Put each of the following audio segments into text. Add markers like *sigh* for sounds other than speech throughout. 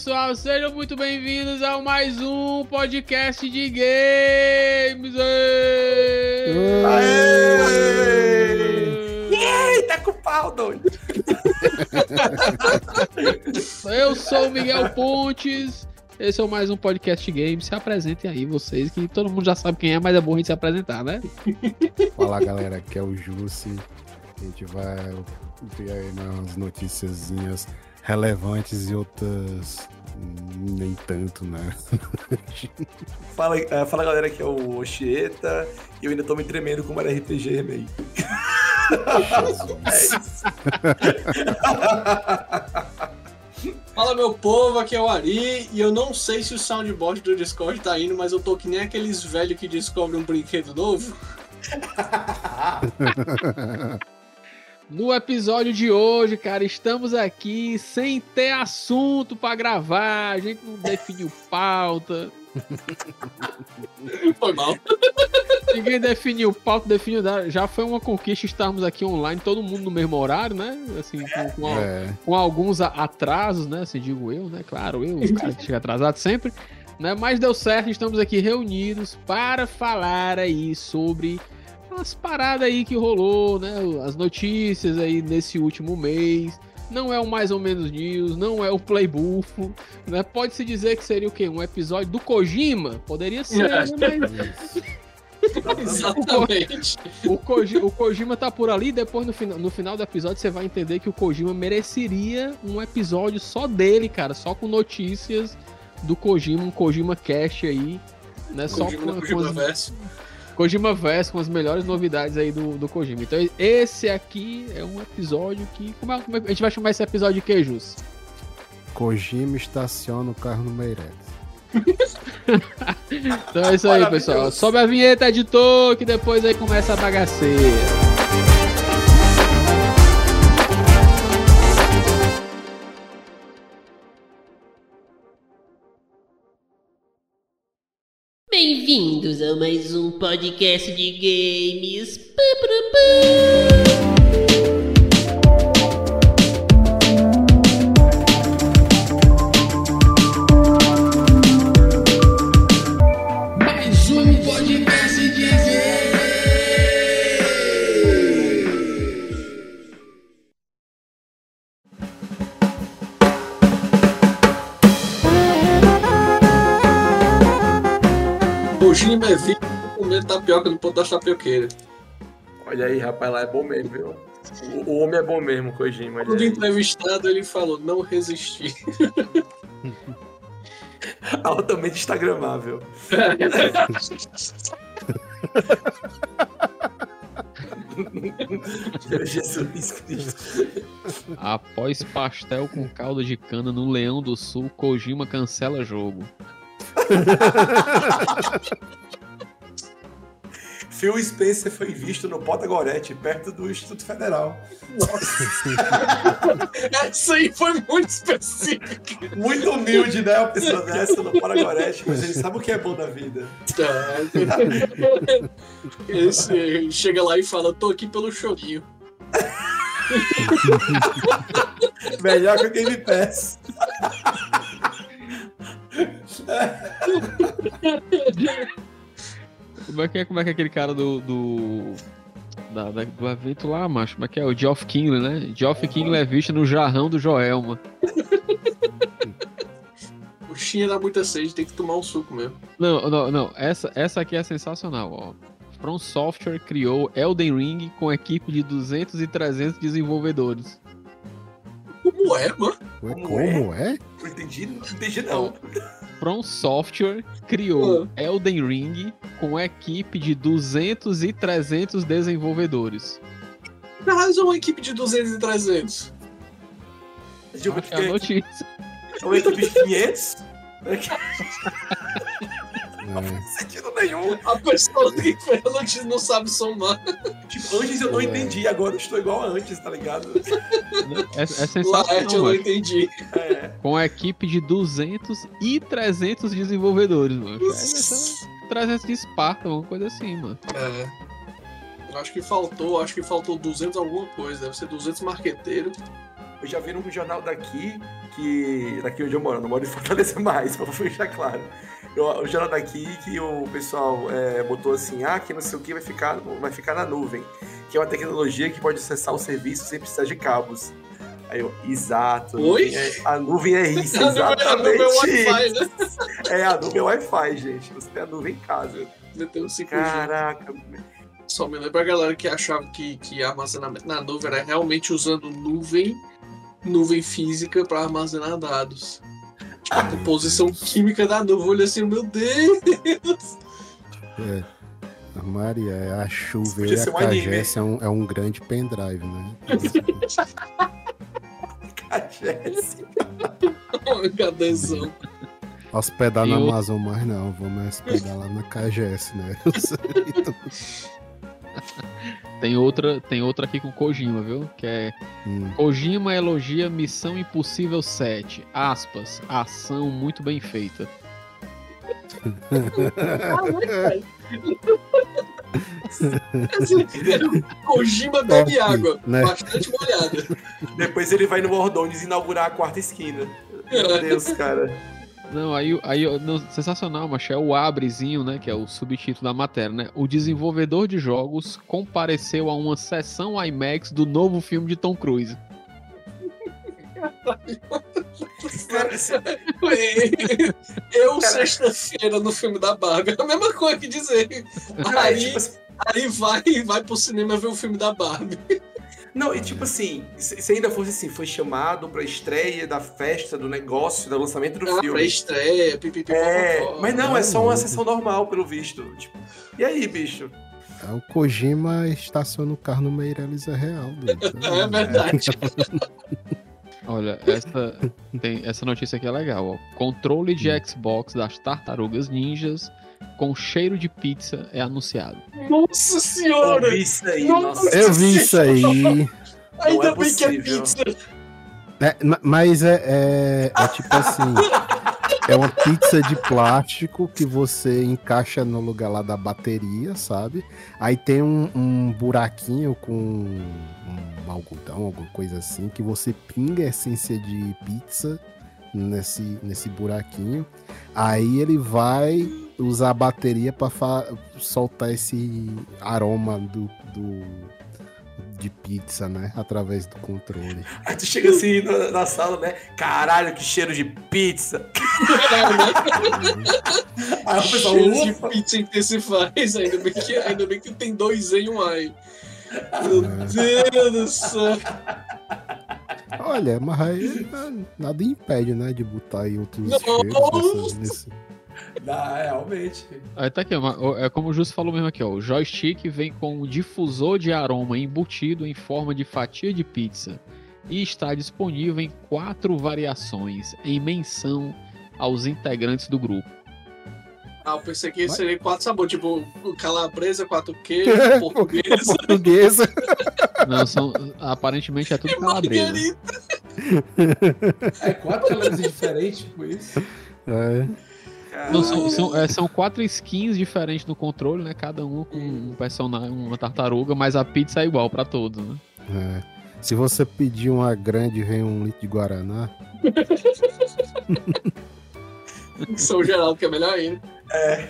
pessoal, sejam muito bem-vindos a mais um podcast de games. Aê! Tá com pau, doido. Eu sou o Miguel Pontes. Esse é mais um podcast de games. Se apresentem aí vocês, que todo mundo já sabe quem é, mas é bom a gente se apresentar, né? Fala galera, aqui é o Jussi. A gente vai ver aí umas noticiazinhas relevantes e outras nem tanto, né? *laughs* Fala, uh, fala galera, aqui é o Oxieta e eu ainda tô me tremendo com o Mario RPG Remake. *laughs* Fala meu povo, aqui é o Ari e eu não sei se o soundboard do Discord tá indo, mas eu tô que nem aqueles velhos que descobrem um brinquedo novo. *laughs* No episódio de hoje, cara, estamos aqui sem ter assunto para gravar, a gente não definiu *laughs* pauta. Foi mal. Ninguém definiu pauta, definiu. Já foi uma conquista estarmos aqui online, todo mundo no mesmo horário, né? Assim, com, com, é. com alguns atrasos, né? Assim, digo eu, né? Claro, eu, o cara que chega atrasado sempre. Né? Mas deu certo, estamos aqui reunidos para falar aí sobre as paradas aí que rolou, né? As notícias aí nesse último mês. Não é o mais ou menos news, não é o playbufo, né? Pode-se dizer que seria o quê? Um episódio do Kojima? Poderia ser, né? *laughs* Mas... Exatamente. O, Kojima, o Kojima tá por ali, depois no final, no final do episódio você vai entender que o Kojima mereceria um episódio só dele, cara, só com notícias do Kojima, um Kojima Cast aí, né? Kojima, só com, com as, Kojima Verso com as melhores novidades aí do, do Kojima. Então, esse aqui é um episódio que. Como, é, como é, a gente vai chamar esse episódio de que, Jus? Kojima estaciona o carro no Meireles. *laughs* então é isso aí, pessoal. Sobe a vinheta, editor, que depois aí começa a bagaceira. Bem-vindos a mais um podcast de games. Pá, pá, pá. Vivo comendo tapioca no ponto das tapioqueiras. Olha aí, rapaz, lá é bom mesmo, viu? O, o homem é bom mesmo, Kojima. Quando entrevistado, ele falou, não resisti. *laughs* Altamente instagramável. *laughs* Jesus Cristo. Após pastel com caldo de cana no Leão do Sul, Kojima cancela jogo. *laughs* Phil Spencer foi visto no Pota Gorete, perto do Instituto Federal. Nossa. *laughs* Essa aí foi muito específica. Muito humilde, né? A pessoa dessa no Pota Gorete, mas ele sabe o que é bom da vida. Esse chega lá e fala: tô aqui pelo chorinho. *laughs* Melhor que o Game Pass. *laughs* como, é que é, como é que é aquele cara do. do... Da, da, do evento lá, macho, como é que é? O Geoff Kingley, né? Geoff Kingley é visto no jarrão do Joelma. o Xinha dá muita sede, tem que tomar um suco mesmo. Não, não, não. Essa, essa aqui é sensacional, ó. From Software criou Elden Ring com equipe de 200 e 300 desenvolvedores. Como é, mano? Como, Como é? é? Não entendi, não entendi não. From Software criou ah. Elden Ring com equipe de 200 e 300 desenvolvedores. Mas uma equipe de 200 e 300. Acho que é a notícia. Uma equipe de 500? *laughs* Não faz sentido nenhum. A pessoa que fez a notícia não sabe somar. Tipo, antes eu não é. entendi, agora eu estou igual a antes, tá ligado? É, é sensacional. Laerte eu não entendi. É. Com a equipe de 200 e 300 desenvolvedores, mano. É, 300 de Esparta, uma coisa assim, mano. É. Acho que faltou, acho que faltou 200 alguma coisa. Deve ser 200 marqueteiros. eu já vi num jornal daqui, que. Daqui onde eu moro, não moro em Fortaleza *laughs* mais, pra deixar claro. Eu, o jornal daqui que o pessoal é, botou assim, ah, que não sei o que vai ficar, vai ficar na nuvem. Que é uma tecnologia que pode acessar o serviço sem precisar de cabos. Aí eu, exato. Oi? é, a nuvem é isso, *laughs* nuvem- a exatamente. nuvem é Wi-Fi, né? É, a nuvem é *laughs* Wi-Fi, gente. Você tem a nuvem em casa. Meteu um 5G. Caraca. Só me lembra a galera que achava que, que armazenamento na nuvem era realmente usando nuvem, nuvem física para armazenar dados. Tipo, a composição química da nuvem, assim, meu Deus! É. A Maria, é a chuva podia e a cagesse é um, é um grande pendrive, né? Jéssica. Cadezão. Hospedar E na Amazon mais não, vamos hospedar lá na KGS, né? Tem outra, tem outra aqui com Kojima, viu? Que é Hum. Kojima elogia Missão Impossível 7. Aspas. Ação muito bem feita. *laughs* Kojima bebe Top, água, né? bastante molhada. Depois ele vai no Bordones inaugurar a quarta esquina. Meu Deus, cara. Não, aí, aí não, sensacional, mas é o abrezinho, né? Que é o subtítulo da matéria, né? O desenvolvedor de jogos compareceu a uma sessão IMAX do novo filme de Tom Cruise. Eu, sexta-feira, no filme da Barbie, é a mesma coisa que dizer. Não, é Aí, tipo assim- aí vai, vai pro cinema ver o filme da Barbie. Não, e tipo assim, se ainda fosse assim, foi chamado pra estreia da festa, do negócio, do lançamento do Ah, pra filme. estreia, pipipi, É, mas não, é só uma sessão normal, pelo visto. Tipo, e aí, bicho? É, o Kojima estaciona o carro no Meirelles *laughs* é real. doido. É verdade. *laughs* Olha, essa, tem, essa notícia aqui é legal, ó. Controle de Xbox das tartarugas ninjas com cheiro de pizza é anunciado. Nossa Eu senhora! vi isso aí, Nossa. Eu vi isso aí. *laughs* Ainda é bem que é possível. pizza. É, ma- mas é, é, é tipo assim. É uma pizza de plástico que você encaixa no lugar lá da bateria, sabe? Aí tem um, um buraquinho com um algodão, alguma coisa assim, que você pinga a essência de pizza nesse, nesse buraquinho. Aí ele vai usar a bateria para soltar esse aroma do, do- de pizza, né? Através do controle. Aí tu chega assim na, na sala, né? Caralho, que cheiro de pizza. *laughs* Aí o pessoal, Cheiro de pizza intensifaz. Ainda bem, que, ainda bem que tem dois em um ai. Meu Deus do céu. Olha, mas aí ah, nada impede, né, de botar aí outros Não. nesse... Dá, é, realmente. Aí tá aqui, é como o Justo falou mesmo aqui, ó. O joystick vem com um difusor de aroma embutido em forma de fatia de pizza e está disponível em quatro variações, em menção aos integrantes do grupo. Ah, eu pensei que Vai. seria quatro sabores, tipo calabresa, quatro queijos, *laughs* portuguesa. Portuguesa. *laughs* Não, são, aparentemente é tudo e calabresa. margarita. *laughs* É quatro calabresa diferentes, tipo isso. É, Não, são, são, é, são quatro skins diferentes no controle, né? Cada um com um personagem, uma tartaruga, mas a pizza é igual pra todos, né? é. Se você pedir uma grande, vem um litro de Guaraná. *laughs* São Geraldo, que é melhor ainda. É.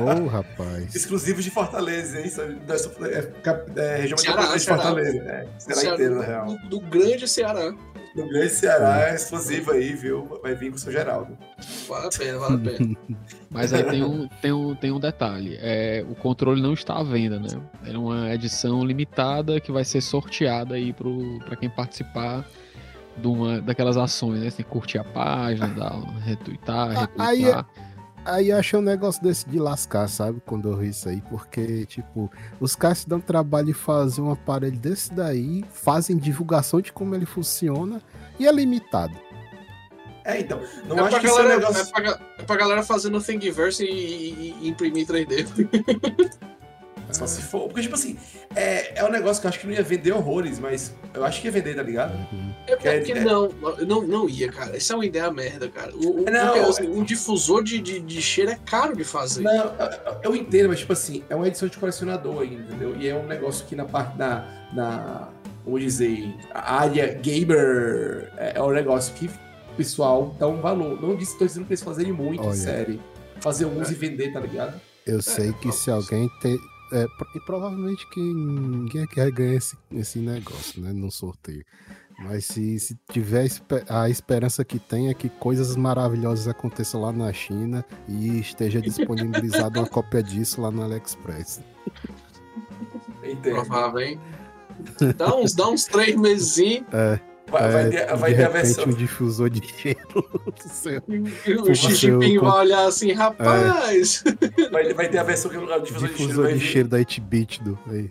Ô, rapaz. Exclusivo de Fortaleza, hein? Da- É, cap- é, região Ceará, de Ceará. Fortaleza. É, Ceará inteiro, na real. do, do grande Ceará. No grande Ceará é exclusivo aí, viu? Vai vir com o seu Geraldo. Vale a pena, vale a pena. *laughs* Mas aí tem um, tem um, tem um detalhe: é, o controle não está à venda, né? É uma edição limitada que vai ser sorteada aí pro, pra quem participar de uma, daquelas ações, né? Você tem que curtir a página, dar, retweetar, aí retweetar. Aí eu achei um negócio desse de lascar, sabe? Quando eu vi isso aí, porque, tipo, os caras se dão trabalho de fazer um aparelho desse daí, fazem divulgação de como ele funciona e é limitado. É, então. Não É acho pra, que é galera, negócio. é, pra, é pra galera fazendo Thingiverse e, e- e imprimir 3D. *laughs* Só se for. Porque, tipo assim, é, é um negócio que eu acho que não ia vender horrores, mas eu acho que ia vender, tá ligado? Uhum. É porque dizer- não, não, não ia, cara. Isso é uma ideia merda, cara. O, o- Não, porque, assim, um difusor de, de, de cheiro é caro de fazer. Não, eu- eu entendo, mas tipo assim, é uma edição de colecionador ainda, entendeu? E é um negócio que na parte da. na vamos dizer, a área gamer é, é um negócio que o pessoal dá um valor. Não disse, tô dizendo pra eles fazerem muito Olha. série. Fazer uns e vender, tá ligado? Eu sei que se alguém tem. É, e provavelmente que ninguém quer ganhar esse, esse negócio, né? No sorteio. Mas se, se tiver a esperança que tem é que coisas maravilhosas aconteçam lá na China e esteja disponibilizada uma cópia disso lá no AliExpress. Entendo. Provável, hein? Dá uns, dá uns três meses Vai, vai É, ter, vai de ter a versão. um difusor de cheiro do céu. e o Xi Você, Jinping eu- vai olhar assim, rapaz. Vai, vai ter a versão que no lugar do difusor de cheiro Difusor vai de vir. cheiro da 8-bit do. Aí.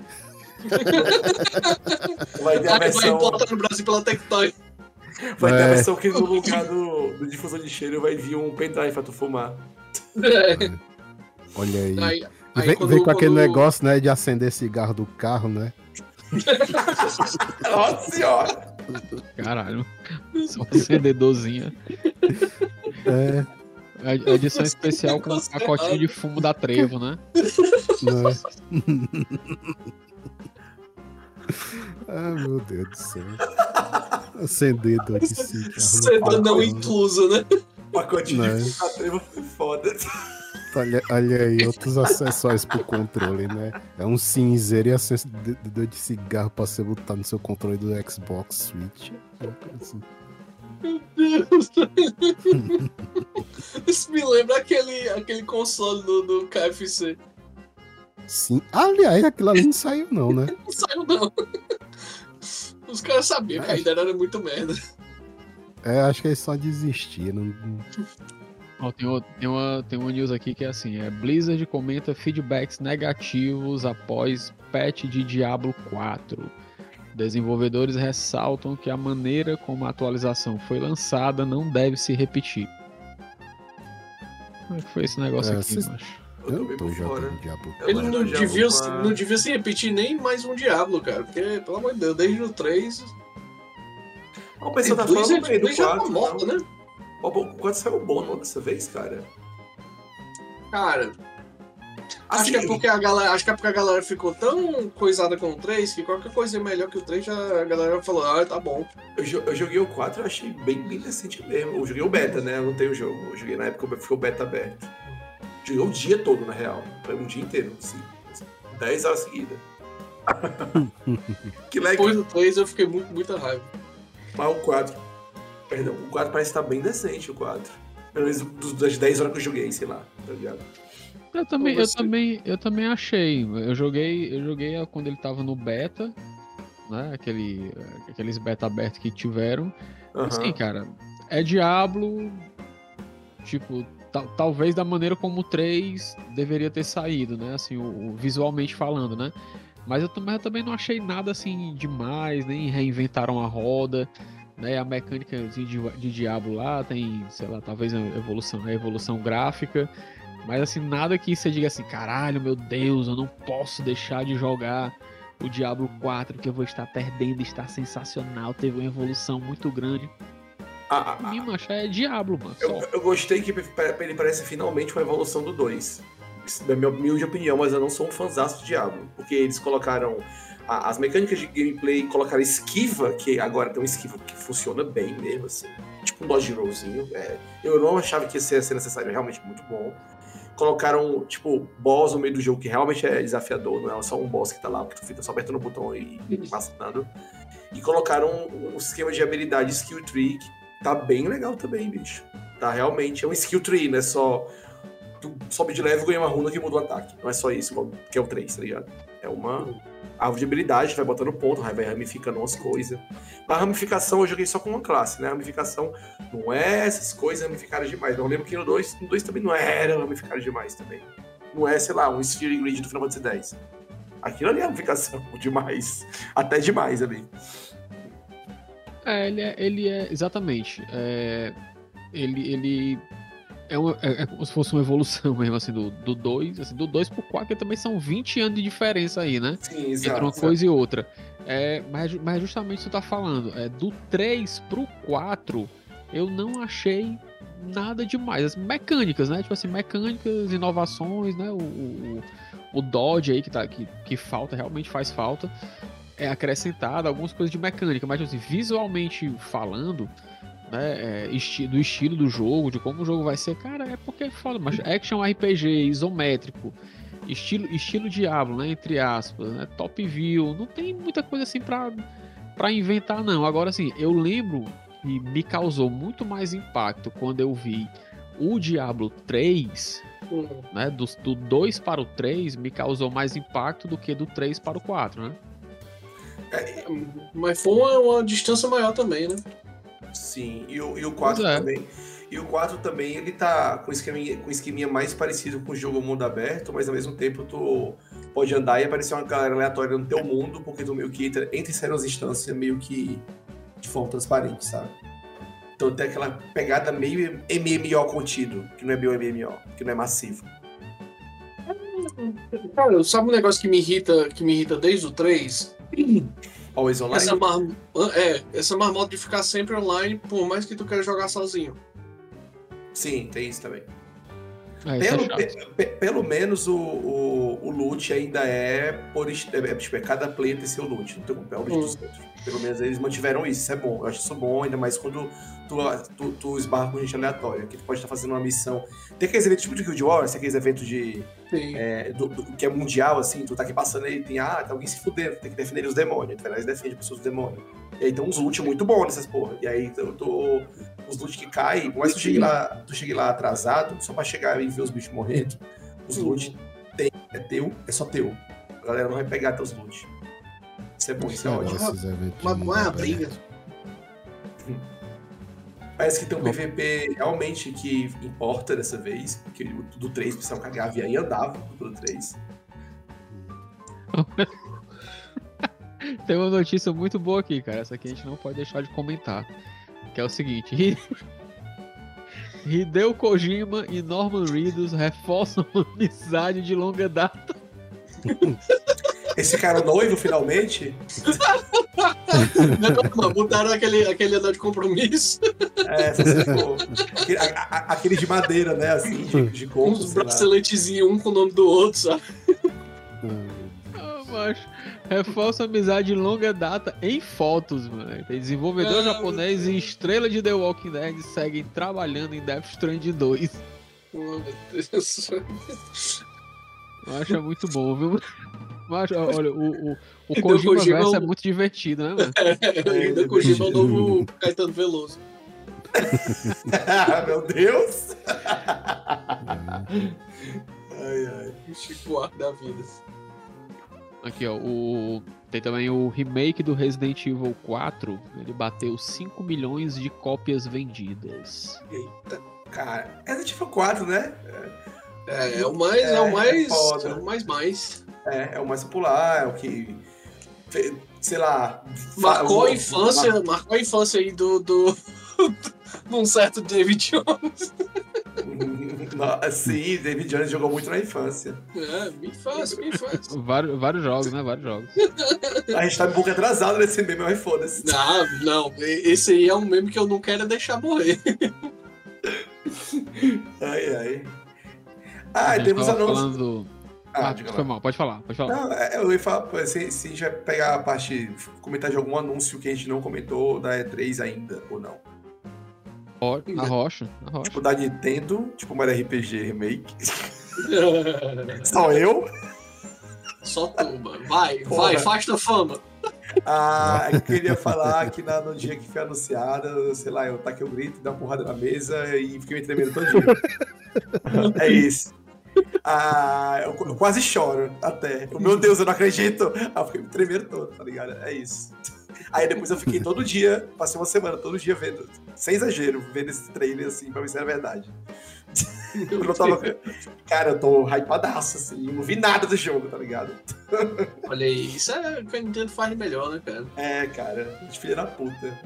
Vai ter a vai versão. importar no Brasil pela Tectoy. Vai ter a É. versão que no lugar do, do difusor de cheiro vai vir um pendrive pra tu fumar. Olha aí. Aí, aí vem, quando- vem com aquele quando- negócio, né, de acender cigarro do carro, né? *laughs* Nossa senhora! Caralho. *laughs* Só um acendedorzinho. É, A edição especial com um pacotinho de fumo da Trevo, né? né? *laughs* ah, meu Deus do céu. Acendedor de cigarro. no Seda carro, não né? inclusa, né? Pacotinho Né? de fumo da trevo foi foda. Olha, olha aí, outros acessórios pro controle, né? É um cinzeiro e acendedor de cigarro pra você botar no seu controle do Xbox Switch. Coisa assim. *laughs* Isso me lembra aquele, aquele console do, do KFC. Sim. Aliás, aquilo ali não saiu, não, né? *laughs* Não saiu, não. Os caras sabiam que a ideia era muito merda. É, acho que eles só desistiram. Não- tem, o- tem uma, tem uma news aqui que é assim: é, Blizzard comenta feedbacks negativos após patch de Diablo 4. Desenvolvedores ressaltam que a maneira como a atualização foi lançada não deve se repetir. Como é que foi esse negócio É, aqui, vocês- macho? Eu não bem tô por fora. jogando Diablo. Eu Ele não devia, com a- não devia se repetir nem mais um Diablo, cara. Porque, pelo amor de Deus, desde o 3. O pessoal tá falando do Blizzard já tá 4. morta, não. né? O 4 saiu bom não, dessa vez, cara. Cara, acho Assim, que, é porque a galera, acho que é porque a galera ficou tão coisada com o 3 que qualquer coisa melhor que o 3 já a galera falou, ah, tá bom. eu, eu joguei o 4 e eu achei bem, bem decente mesmo. Eu joguei o beta, né? Eu não tenho o jogo. Eu joguei na época que ficou o beta aberto. Joguei o dia todo, na real. Foi um dia inteiro, assim. 10 horas seguidas. *laughs* que legal. Depois do 3 eu fiquei muito, muita raiva. Mas o 4. Perdão, o 4 parece estar bem decente, o 4. Pelo menos das 10 horas que eu joguei, sei lá, tá ligado? Eu também, Com eu também, eu também achei. Eu joguei, eu joguei quando ele tava no beta, né? Aquele, aqueles beta abertos que tiveram. Aham. Assim, cara, é Diablo, tipo, tal- talvez da maneira como o 3 deveria ter saído, né? Assim, o, o- visualmente falando, né? Mas eu, também- eu também não achei nada assim demais, nem reinventaram a roda, né? A mecânica de, de Diablo lá tem, sei lá, talvez a evolução, a evolução gráfica. Mas assim, nada que você diga assim, caralho, meu Deus, eu não posso deixar de jogar o Diablo 4, que eu vou estar perdendo, está sensacional, teve uma evolução muito grande. Ah, ah, ah, mim, macho, é Diablo, mano. eu, eu gostei que ele parece finalmente uma evolução do 2. Isso é minha humilde opinião, mas eu não sou um fãzaço de Diablo. Porque eles colocaram a- as mecânicas de gameplay, colocaram esquiva, que agora tem um esquiva que funciona bem mesmo, assim. Tipo um dodge rollzinho. É, eu não achava que ia ser, ser necessário, é realmente muito bom. Colocaram, tipo, boss no meio do jogo, que realmente é desafiador, não é só um boss que tá lá, porque tu fica só apertando o botão e passando. E colocaram um, um esquema de habilidade skill tree que tá bem legal também, bicho. Tá realmente, é um skill tree, não é só. Tu sobe de level e ganha uma runa que muda o ataque. Não é só isso, que é o 3, tá ligado? É uma árvore de habilidade, vai botando ponto, vai ramificando umas coisas. A ramificação eu joguei só com uma classe, né? Ramificação não é essas coisas ramificadas demais. Eu lembro que no 2, no 2 também não era ramificado demais também. Não é, sei lá, um Sphere Grid do Final Fantasy X. Aquilo ali é ramificação *laughs* demais. Até demais ali. É, ele é, ele é exatamente. é, ele, ele é, uma- é- é como se fosse uma evolução *laughs* mesmo, assim, do 2, do dois, assim, do 2 pro 4, que também são 20 anos de diferença aí, né? Sim, exato. entre uma exato. coisa e outra. É, mas, mas justamente você tá falando, é, do 3 pro 4, eu não achei nada demais. As mecânicas, né? Tipo assim, mecânicas, inovações, né? O, o, o Dodge aí que, tá, que, que falta, realmente faz falta. é acrescentado algumas coisas de mecânica, mas assim, visualmente falando, né, é, esti do estilo do jogo, de como o jogo vai ser, cara, é porque é foda, mas action RPG, isométrico, estilo, estilo Diablo, né, entre aspas, né, top view, não tem muita coisa assim pra, pra inventar não. Agora assim, eu lembro e me causou muito mais impacto quando eu vi o Diablo 3, uhum. né, do, do 2 para o 3, me causou mais impacto do que do 3 para o 4, né? É, mas foi uma, uma, distância maior também, né? Sim, e o, e o 4 é. também. E o 4 também, ele tá com esqueminha, com esqueminha mais parecido com o jogo mundo aberto, mas ao mesmo tempo tu pode andar e aparecer uma galera aleatória no teu mundo, porque tu meio que entra, entra e sai nas instâncias meio que de forma transparente, sabe? Então tem aquela pegada meio MMO contido, que não é bem MMO, que não é massivo. Cara, sabe um negócio que me irrita, que me irrita desde o 3? *clears throat* Always online? Essa, mar... é, essa marmota de ficar sempre online, por mais que tu queira jogar sozinho. Sim, tem isso também. É, pelo, é pelo menos o, o, o loot ainda é por. É, é, tipo, é cada player tem seu loot, não tem como é o loot hum. dos outros. Pelo menos eles mantiveram isso, isso é bom. Eu acho isso bom, ainda mais quando tu, tu, tu esbarra com gente aleatória, que tu pode estar fazendo uma missão. Tem aqueles eventos tipo de Guild Wars, tem aqueles eventos de. É, do, do, que é mundial, assim, tu tá aqui passando aí, tem, ah, tem alguém se fudendo, tem que defender os demônios. Tu vai lá e defende pessoas dos demônios. E aí tem uns loot muito bons nessas porra. E aí tu, tu, os loot que caem, mas tu chegue lá, tu chegue lá atrasado, só pra chegar e ver os bichos morrendo, os loot tem, é teu, é só teu. A galera não vai pegar teus loot. Isso é bom, isso é ótimo. Mas não é a briga. Parece que tem um PVP realmente que importa dessa vez, porque do 3 precisava cagar e aí andava do 3. *laughs* tem uma notícia muito boa aqui, cara. Essa aqui a gente não pode deixar de comentar. Que é o seguinte: *laughs* Hideo Kojima e Norman Reedus reforçam uma amizade de longa data. *laughs* Esse cara noivo, finalmente? não, botaram aquele, aquele anel de compromisso. É, ficou, aquele, a, aquele, de madeira, né? Assim, de, de coco. Uns braceletezinhos, um com o nome do outro, sabe? Ah, macho. Reforça amizade de longa data em fotos, mano. Tem desenvolvedor ah, japonês e estrela de The Walking Dead seguem trabalhando em Death Stranding 2. Oh, meu Deus. Eu acho muito bom, viu? Mas, olha, o, o, o Kojima, Kojima Verso é muito divertido, né, mano? *laughs* É, ainda Kojima é o novo Caetano Veloso. *laughs* Meu Deus! *laughs* ai, ai. Chico Arco da vida. Aqui, ó, o... tem também o remake do Resident Evil 4. Ele bateu 5 milhões de cópias vendidas. Eita, cara. Resident Evil 4, né? É, é o mais, é, é o mais, é, é o mais mais. É, é o mais popular, é o que. Sei lá. Marcou a infância, mar... marcou a infância aí do. do... *laughs* de um certo David Jones. *laughs* Sim, David Jones jogou muito na infância. É, minha infância, minha infância. *laughs* vários, vários jogos, né? Vários jogos. A gente tá um pouco atrasado nesse meme, mas foda-se. Não, não. Esse aí é um meme que eu não quero deixar morrer. Ai, ai. Ah, temos anúncios. Falando ah, ah foi mal, pode falar, pode falar. Não, é, eu ia falar, se, se a gente vai pegar a parte, comentar de algum anúncio que a gente não comentou da E3 ainda, ou não. Na rocha, na rocha. Tipo da Nintendo, tipo Mario RPG Remake. *laughs* Só eu? Só tu, mano. Vai, Porra. vai, faz tua fama. Ah, eu queria falar que na, no dia que foi anunciada, sei lá, eu taquei o grito, dei uma porrada na mesa e fiquei me tremendo todo dia. *laughs* é isso. Ah, eu, eu, quase choro até. Meu Deus, eu não acredito. Ah, eu fiquei me tremendo todo, tá ligado? É isso. Aí depois eu fiquei todo dia, passei uma semana todo dia vendo, sem exagero, vendo esse trailer assim, pra ver se era verdade. eu tava, cara, eu tô hypadaço, assim, não vi nada do jogo, tá ligado? Olha aí, isso é o que a Nintendo faz melhor, né, cara? É, cara, de filha da puta.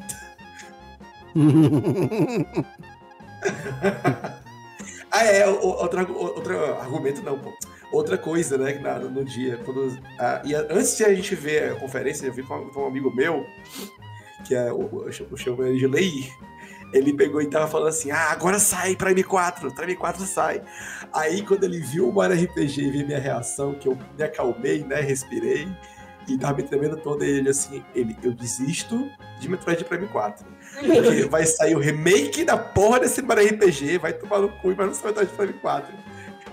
*laughs* Ah, é, outro, outro argumento não, pô. Outra coisa, né, na, no dia, quando, ah, e antes de a gente ver a conferência, eu vi com, com um amigo meu, que é o, eu chamo ele de Leir, ele pegou e tava falando assim, ah, agora sai pra M4, pra M4 sai. Aí, quando ele viu o Mario RPG e viu minha reação, que eu me acalmei, né, respirei, E tava me tremendo todo ele assim, ele, eu desisto de Metroid Prime 4. *laughs* Porque vai sair o remake da porra desse Mario RPG, vai tomar no cu e vai não sair Metroid Prime 4.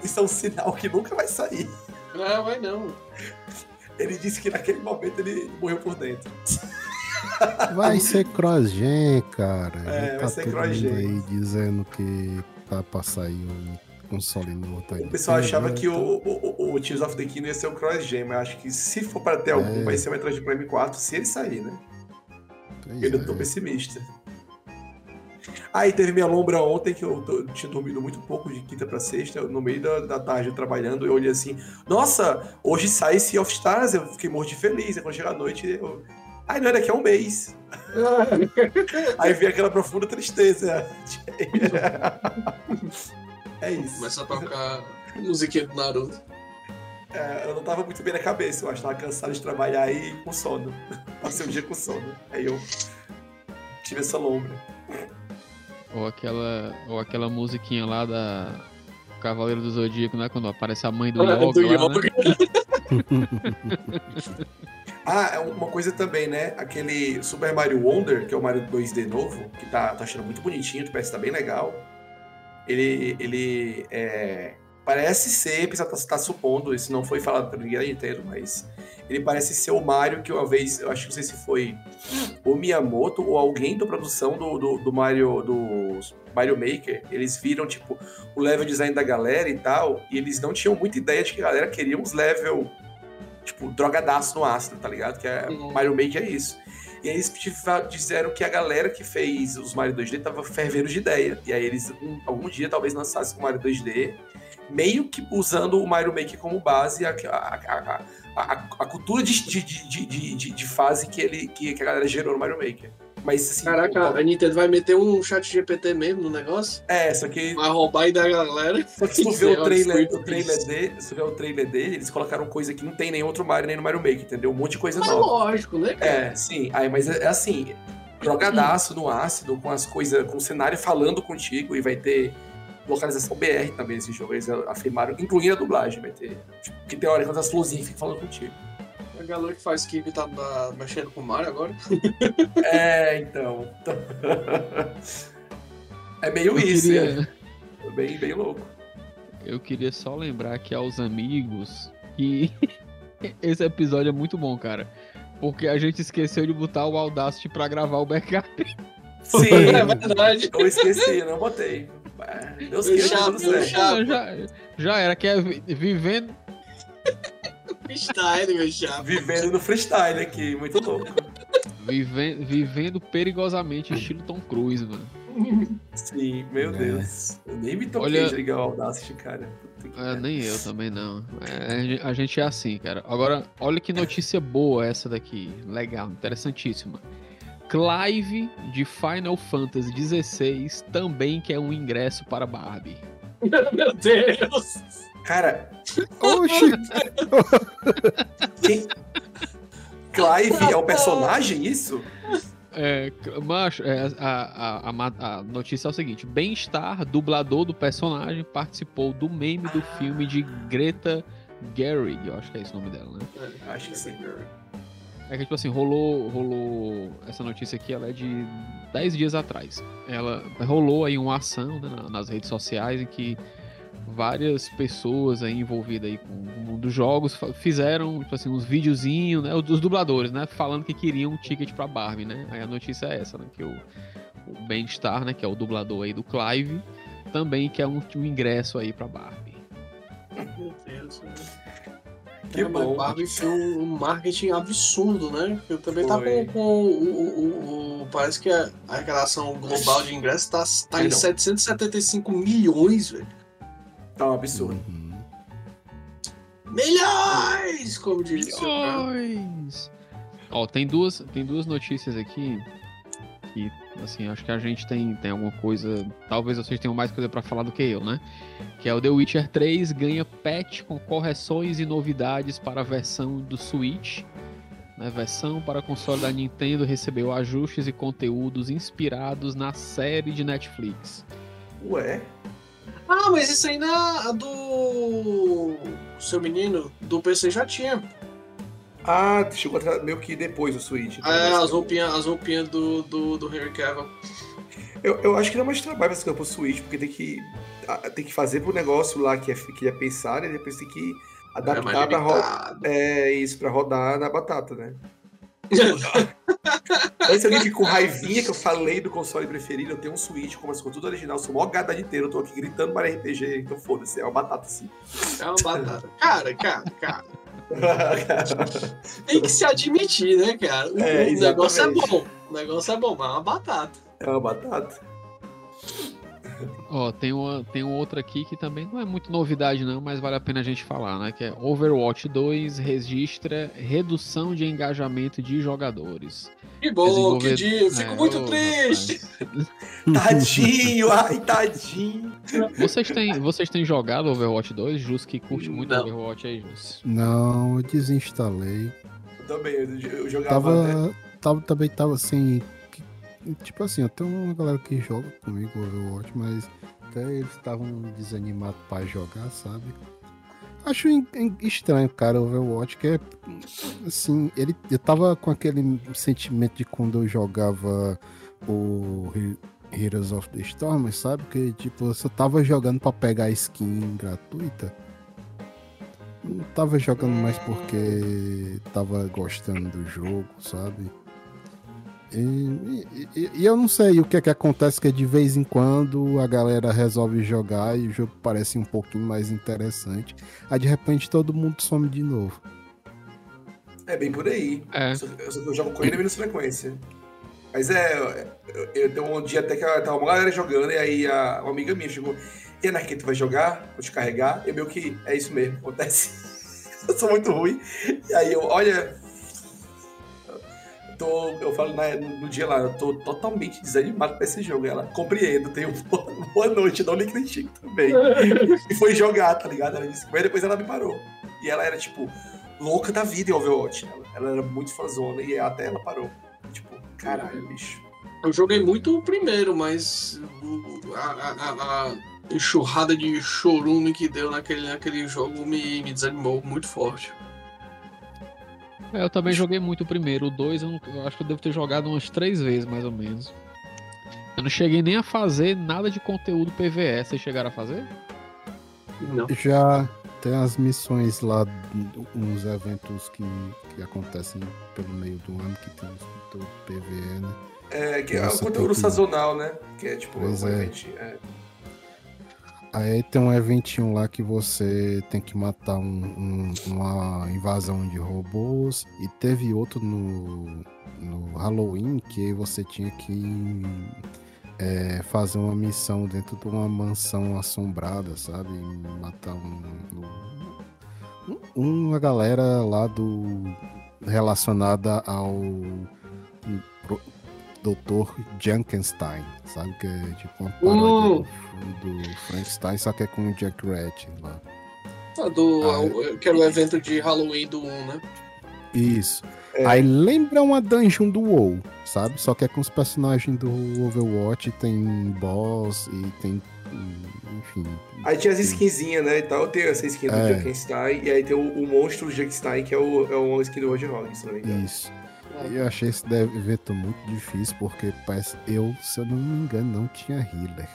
Isso é um sinal que nunca vai sair. Não, vai não. Ele disse que naquele momento ele morreu por dentro. Vai ser cross-gen, cara. É, Já vai ser cross-gen. aí dizendo que tá pra sair um console novo. Tá O pessoal achava que o, Então, o, o, o Tears of the Kingdom ia ser um cross-gen, mas acho que se for para ter algum, É. vai ser o Metroid Prime 4, se ele sair, né? pois Eu ainda tô é. pessimista. Aí teve minha lombra ontem, que eu, tô- eu tinha dormido muito pouco de quinta pra sexta, no meio da, da tarde eu trabalhando, eu olhei assim, nossa, hoje sai Sea of Stars, eu fiquei morto de feliz, aí quando chega a noite, eu... Ai, não, é daqui a um mês. *laughs* Aí veio aquela profunda tristeza. *laughs* É isso. Começa a tocar musiquinha do Naruto. É, eu não tava muito bem na cabeça, eu acho. Tava cansado de trabalhar e com sono. *laughs* Passei o dia com sono. Aí eu tive essa lombra. Ou aquela, ou aquela musiquinha lá da Cavaleiro do Zodíaco, né? Quando aparece a mãe do Yoga. do lá, né? *laughs* Ah, é uma coisa também, né? Aquele Super Mario Wonder, que é o Mario 2D novo, que tá, tá achando muito bonitinho, parece que tá bem legal. Ele, ele é, parece ser, precisa tá, tá supondo, isso não foi falado pra ninguém inteiro, mas ele parece ser o Mario que uma vez, eu acho que não sei se foi o Miyamoto ou alguém da produção do, do, do Mario do Mario Maker, eles viram tipo o level design da galera e tal, e eles não tinham muita ideia de que a galera queria uns level tipo drogadaço no ácido, tá ligado? Que é. Mario Maker é isso. E aí eles disseram que a galera que fez os Mario 2D tava fervendo de ideia. E aí eles um- algum dia talvez lançassem o Mario 2D, meio que usando o Mario Maker como base a, a, a, a, cultura de, de, de- de fase que, ele, que, que a galera gerou no Mario Maker. Mas assim. Caraca, a Nintendo vai meter um chat GPT mesmo no negócio? É, só que Vai roubar aí da galera. Só que se tu *laughs* vê o é trailer, o trailer dele, se tu vê o trailer dele, eles colocaram coisa que não tem nem outro Mario nem no Mario Maker, entendeu? Um monte de coisa Mas nova. lógico, né? cara? É, sim. Aí, mas é, é assim, jogadaço no ácido, com as coisas, com o cenário falando contigo, e vai ter localização BR também esse jogo. Eles afirmaram, incluindo a dublagem, vai ter. Tipo, que tem hora que as florzinhas ficam falando contigo. A galera que faz kick tá tá mexendo com o Mario agora. *laughs* É, então. *laughs* é meio Eu isso, queria, é. Bem, bem louco. eu queria só lembrar aqui aos amigos que *laughs* esse episódio é muito bom, cara. Porque a gente esqueceu de botar o Audacity pra gravar o backup. Sim, É verdade. eu esqueci, não botei. Deus Eu queira, já- já- já, já era, que é vi- vivendo. Freestyle, meu chapa. Vivendo no freestyle aqui, muito louco. Vivendo, vivendo perigosamente estilo Tom Cruise, mano. Sim, meu É. Deus. Eu nem me toquei Olha- de ligar o Audacity, cara. É, nem eu também não. É, a gente é assim, cara. Agora, olha que notícia boa essa daqui. Legal, interessantíssima. Clive de Final Fantasy XVI também quer um ingresso para Barbie. *laughs* Meu Deus. Cara, Oxi! quem... Clive é o personagem, isso? É, macho, é, a, a, a notícia é o seguinte: Bem-Estar, dublador do personagem, participou do meme do filme de Greta Gerwig, eu acho que é esse o nome dela, né? Acho que sim. É que, tipo assim, rolou, rolou. Essa notícia aqui, ela é de 10 dias atrás. Ela rolou aí uma ação né, na- nas redes sociais em que várias pessoas aí envolvidas aí com o mundo dos jogos fizeram, tipo assim, uns videozinhos, né? Dos dubladores, né? Falando que queriam um ticket pra Barbie, né? Aí a notícia é essa, né? Que o, o Bem-Estar, né? Que é o dublador aí do Clive, também quer um, um ingresso aí pra Barbie. Meu Deus. Que É, bom. Barbie foi um, marketing absurdo, né? Eu também tá Foi. com, com o, o- o- o- Parece que a a arrecadação global de ingressos tá, tá em Perdão. 775 milhões, velho. Tá um absurdo. Uhum. Milhões! Como diz. Milhões! Ó, tem duas, tem duas notícias aqui que, assim, acho que a gente tem, tem alguma coisa. Talvez vocês tenham mais coisa pra falar do que eu, né? Que é o The Witcher 3 ganha patch com correções e novidades para a versão do Switch. Né? Versão para console da Nintendo recebeu ajustes e conteúdos inspirados na série de Netflix. Ué? Ah, mas isso aí na do seu menino do PC já tinha. Ah, chegou meio que depois o Switch. Então é, as roupinhas, as roupinhas do, do, do Henry Cavill. Eu, eu acho que dá mais trabalho pra pro Switch, porque tem que, tem que fazer pro negócio lá que é, que é pensar e depois tem que adaptar é pra rodar. É isso, pra rodar na batata, né? *laughs* Antes alguém fica com raivinha que eu falei do console preferido, eu tenho um Switch, como com tudo original, sou o maior gada inteiro, eu tô aqui gritando para RPG, então foda-se, é uma batata sim. É uma batata. Cara, cara, cara. *laughs* Tem que se admitir, né, cara? O, é, o negócio é bom. O negócio é bom, mas é uma batata. É uma batata. Ó, tem, uma, tem um outro aqui que também não é muito novidade não, mas vale a pena a gente falar, né? Que é Overwatch 2 registra redução de engajamento de jogadores. Que bom, que dia, fico é, muito triste. *laughs* *laughs* tadinho, ai, tadinho. Vocês têm, vocês têm jogado Overwatch 2? Jus que curte muito não. Overwatch aí, Jus. Não, eu desinstalei. Eu também, eu, eu jogava tava, até... tava, também tava assim, tipo assim, eu tenho uma galera que joga comigo Overwatch, mas até eles estavam desanimados para jogar, sabe? Acho estranho, cara, Overwatch, que é assim, ele eu tava com aquele sentimento de quando eu jogava o Heroes of the Storm, sabe? Que tipo, você tava jogando para pegar skin gratuita. Não tava jogando mais porque tava gostando do jogo, sabe? E, e, e, eu não sei o que é que acontece que de vez em quando a galera resolve jogar e o jogo parece um pouquinho mais interessante. Aí de repente todo mundo some de novo. É bem por aí. É. Eu, eu jogo com ele menos frequência. Mas é, eu, eu, eu um dia até que tava uma galera jogando e aí a, uma amiga minha chegou, e na que tu vai jogar, vou te carregar, e meio que é isso mesmo, acontece. *laughs* eu sou muito ruim. E aí eu, olha, tô, eu falo na, no dia lá, eu tô totalmente desanimado pra esse jogo. Ela, compreendo, tenho *laughs* boa, boa noite, não lhe critico também. e foi jogar, tá ligado? Ela disse, mas depois ela me parou. E ela era, tipo, louca da vida em Overwatch. Ela, ela era muito fãzona e até ela parou. Tipo, caralho, bicho. Eu joguei muito o primeiro, mas a, a, a enxurrada de chorume que deu naquele, naquele jogo me, me desanimou muito forte. É, eu também joguei muito o primeiro. O 2 eu, eu, acho que eu devo ter jogado umas três vezes, mais ou menos. Eu não cheguei nem a fazer nada de conteúdo PVE. Vocês chegaram a fazer? Não. Já tem as missões lá, uns eventos que, que acontecem pelo meio do ano, que tem o PVE, né? É, que é o conteúdo sazonal, né? Que é tipo, pois um é. Evento, é. Aí tem um eventinho lá que você tem que matar um, um, uma invasão de robôs. E teve outro no, no Halloween que você tinha que é, fazer uma missão dentro de uma mansão assombrada, sabe? Matar um, um, uma galera lá do relacionada ao Dr. Junkenstein, sabe? Que é tipo uma paródia uh. do, do, Frankenstein, só que é com o Jack Rat lá. Ah, do, Aí, que era o evento de Halloween do 1, né? Isso. É. Aí lembra uma dungeon do WoW, sabe? Só que é com os personagens do Overwatch, tem boss e tem. Enfim. Aí tinha as skinzinhas, né? Então eu tenho essa skin do é. Junkenstein, e aí tem o, o monstro Junkenstein, que é o, é o skin do Roadhog, se não me engano. Isso. Eu achei esse evento muito difícil, porque parece eu, se eu não me engano, não tinha healer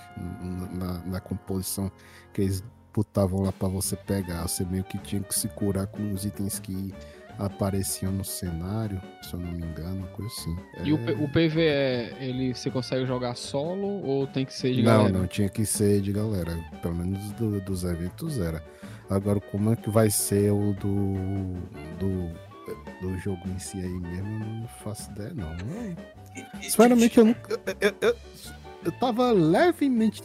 na, na composição que eles botavam lá para você pegar. Você meio que tinha que se curar com os itens que apareciam no cenário, se eu não me engano, coisa assim. E é... o, o PVE, ele você consegue jogar solo ou tem que ser de não, galera? Não, não, tinha que ser de galera. Pelo menos do, dos eventos era. Agora, como é que vai ser o do, do do jogo em si aí mesmo, não faço ideia, não. Sinceramente, eu nunca. Eu, eu, eu tava levemente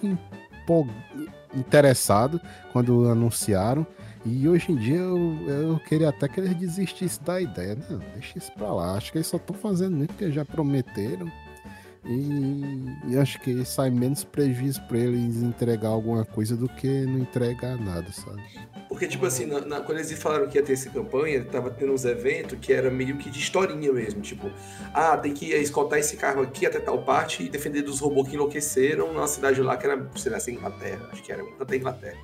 interessado quando anunciaram. E hoje em dia eu, eu queria até que eles desistissem da ideia. Não, deixa isso pra lá. Acho que eles só estão fazendo muito porque já prometeram. E, e, acho que sai menos prejuízo para eles entregar alguma coisa do que não entregar nada, sabe? Porque, tipo assim, na, na, quando eles falaram que ia ter essa campanha, tava tendo uns eventos que era meio que de historinha mesmo. Tipo, ah, tem que escoltar esse carro aqui até tal parte e defender dos robôs que enlouqueceram numa cidade lá que era, sei lá, Inglaterra. Acho que era até Inglaterra.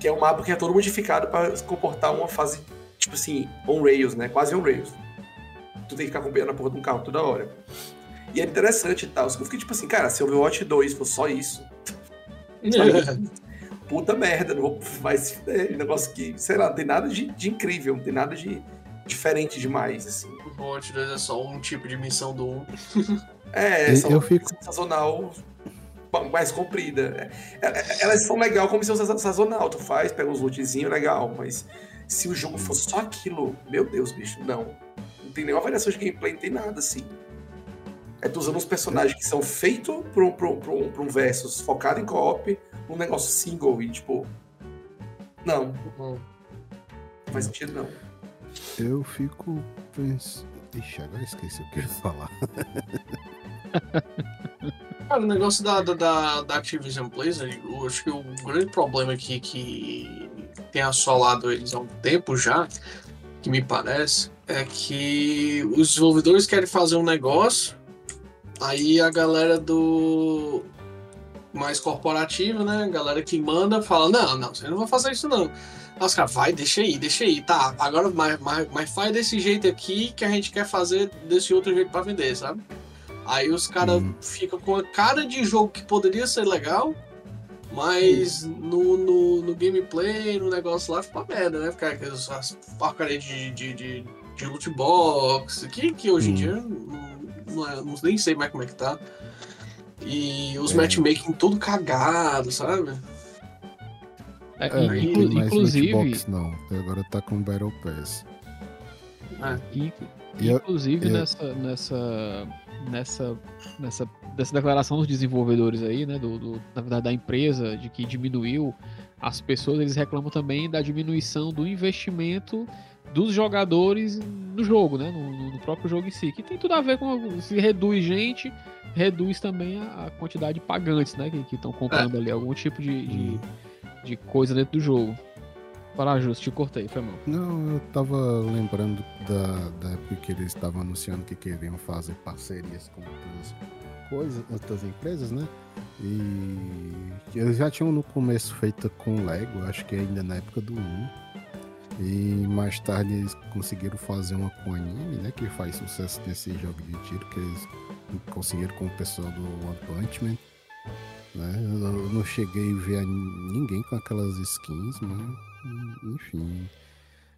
Que é um mapa que é todo modificado para comportar uma fase tipo assim, on rails, né? Quase on rails. Tu tem que ficar acompanhando a porra de um carro toda hora. E é interessante e tal. Eu fiquei tipo assim, cara, se Overwatch 2 for só isso. *laughs* puta merda, não vou, vai se fuder. Negócio que, sei lá, não tem nada de, de incrível, não tem nada de diferente demais, assim. O Overwatch 2 é só um tipo de missão do 1. é, é só eu fico sazonal mais comprida. É, é, elas são legal como missão sazonal, tu faz, pega uns lootzinhos, legal, mas se o jogo fosse só aquilo, meu Deus, bicho, não. Não tem nenhuma variação de gameplay, não tem nada assim. É tu usando uns personagens que são feitos para um, pra um, pra um versus focado em co-op, um negócio single e tipo. Não. Não faz sentido, não. Eu fico pensando. Ixi, agora esqueci o que eu ia falar. *laughs* Cara, o negócio da, da, da Activision Blizzard, eu acho que o grande problema aqui que tem assolado eles há um tempo já, que me parece, é que os desenvolvedores querem fazer um negócio, aí a galera do mais corporativo, né? A galera que manda fala, não, não, você não vai fazer isso não. Os caras, vai, deixa aí, deixa aí, tá. Agora, mas, mas, mas faz desse jeito aqui que a gente quer fazer desse outro jeito para vender, sabe? Aí os caras hum. ficam com a cara de jogo que poderia ser legal, mas no, no, no, gameplay, no negócio lá, fica uma merda, né? Ficar aquelas porcaria de, de, de, de loot box, que, que hoje em hum. dia não, é, não, nem sei mais como é que tá. E os é. matchmaking tudo cagado, sabe? É, é, inclu inclusive. Box, não, agora tá com Battle Pass. É. E, inclusive eu, nessa, nessa, nessa, nessa dessa declaração dos desenvolvedores aí, né? Do, do, na verdade, da empresa, de que diminuiu as pessoas, eles reclamam também da diminuição do investimento dos jogadores no jogo, né? No, no, próprio jogo em si. Que tem tudo a ver com. Se reduz gente, reduz também a, a quantidade de pagantes, né? Que estão comprando é. ali algum tipo de, de uhum de coisa dentro do jogo. Para justo, te cortei, foi mal. Não, eu tava lembrando da, da época que eles estavam anunciando que queriam fazer parcerias com outras coisas, outras empresas, né? E eles já tinham no começo feita com Lego, acho que ainda na época do 1. E mais tarde eles conseguiram fazer uma com anime, né? Que faz sucesso nesse jogo de tiro, que eles conseguiram com o pessoal do One Punch Man. Né? Eu não cheguei a ver ninguém com aquelas skins, mas enfim.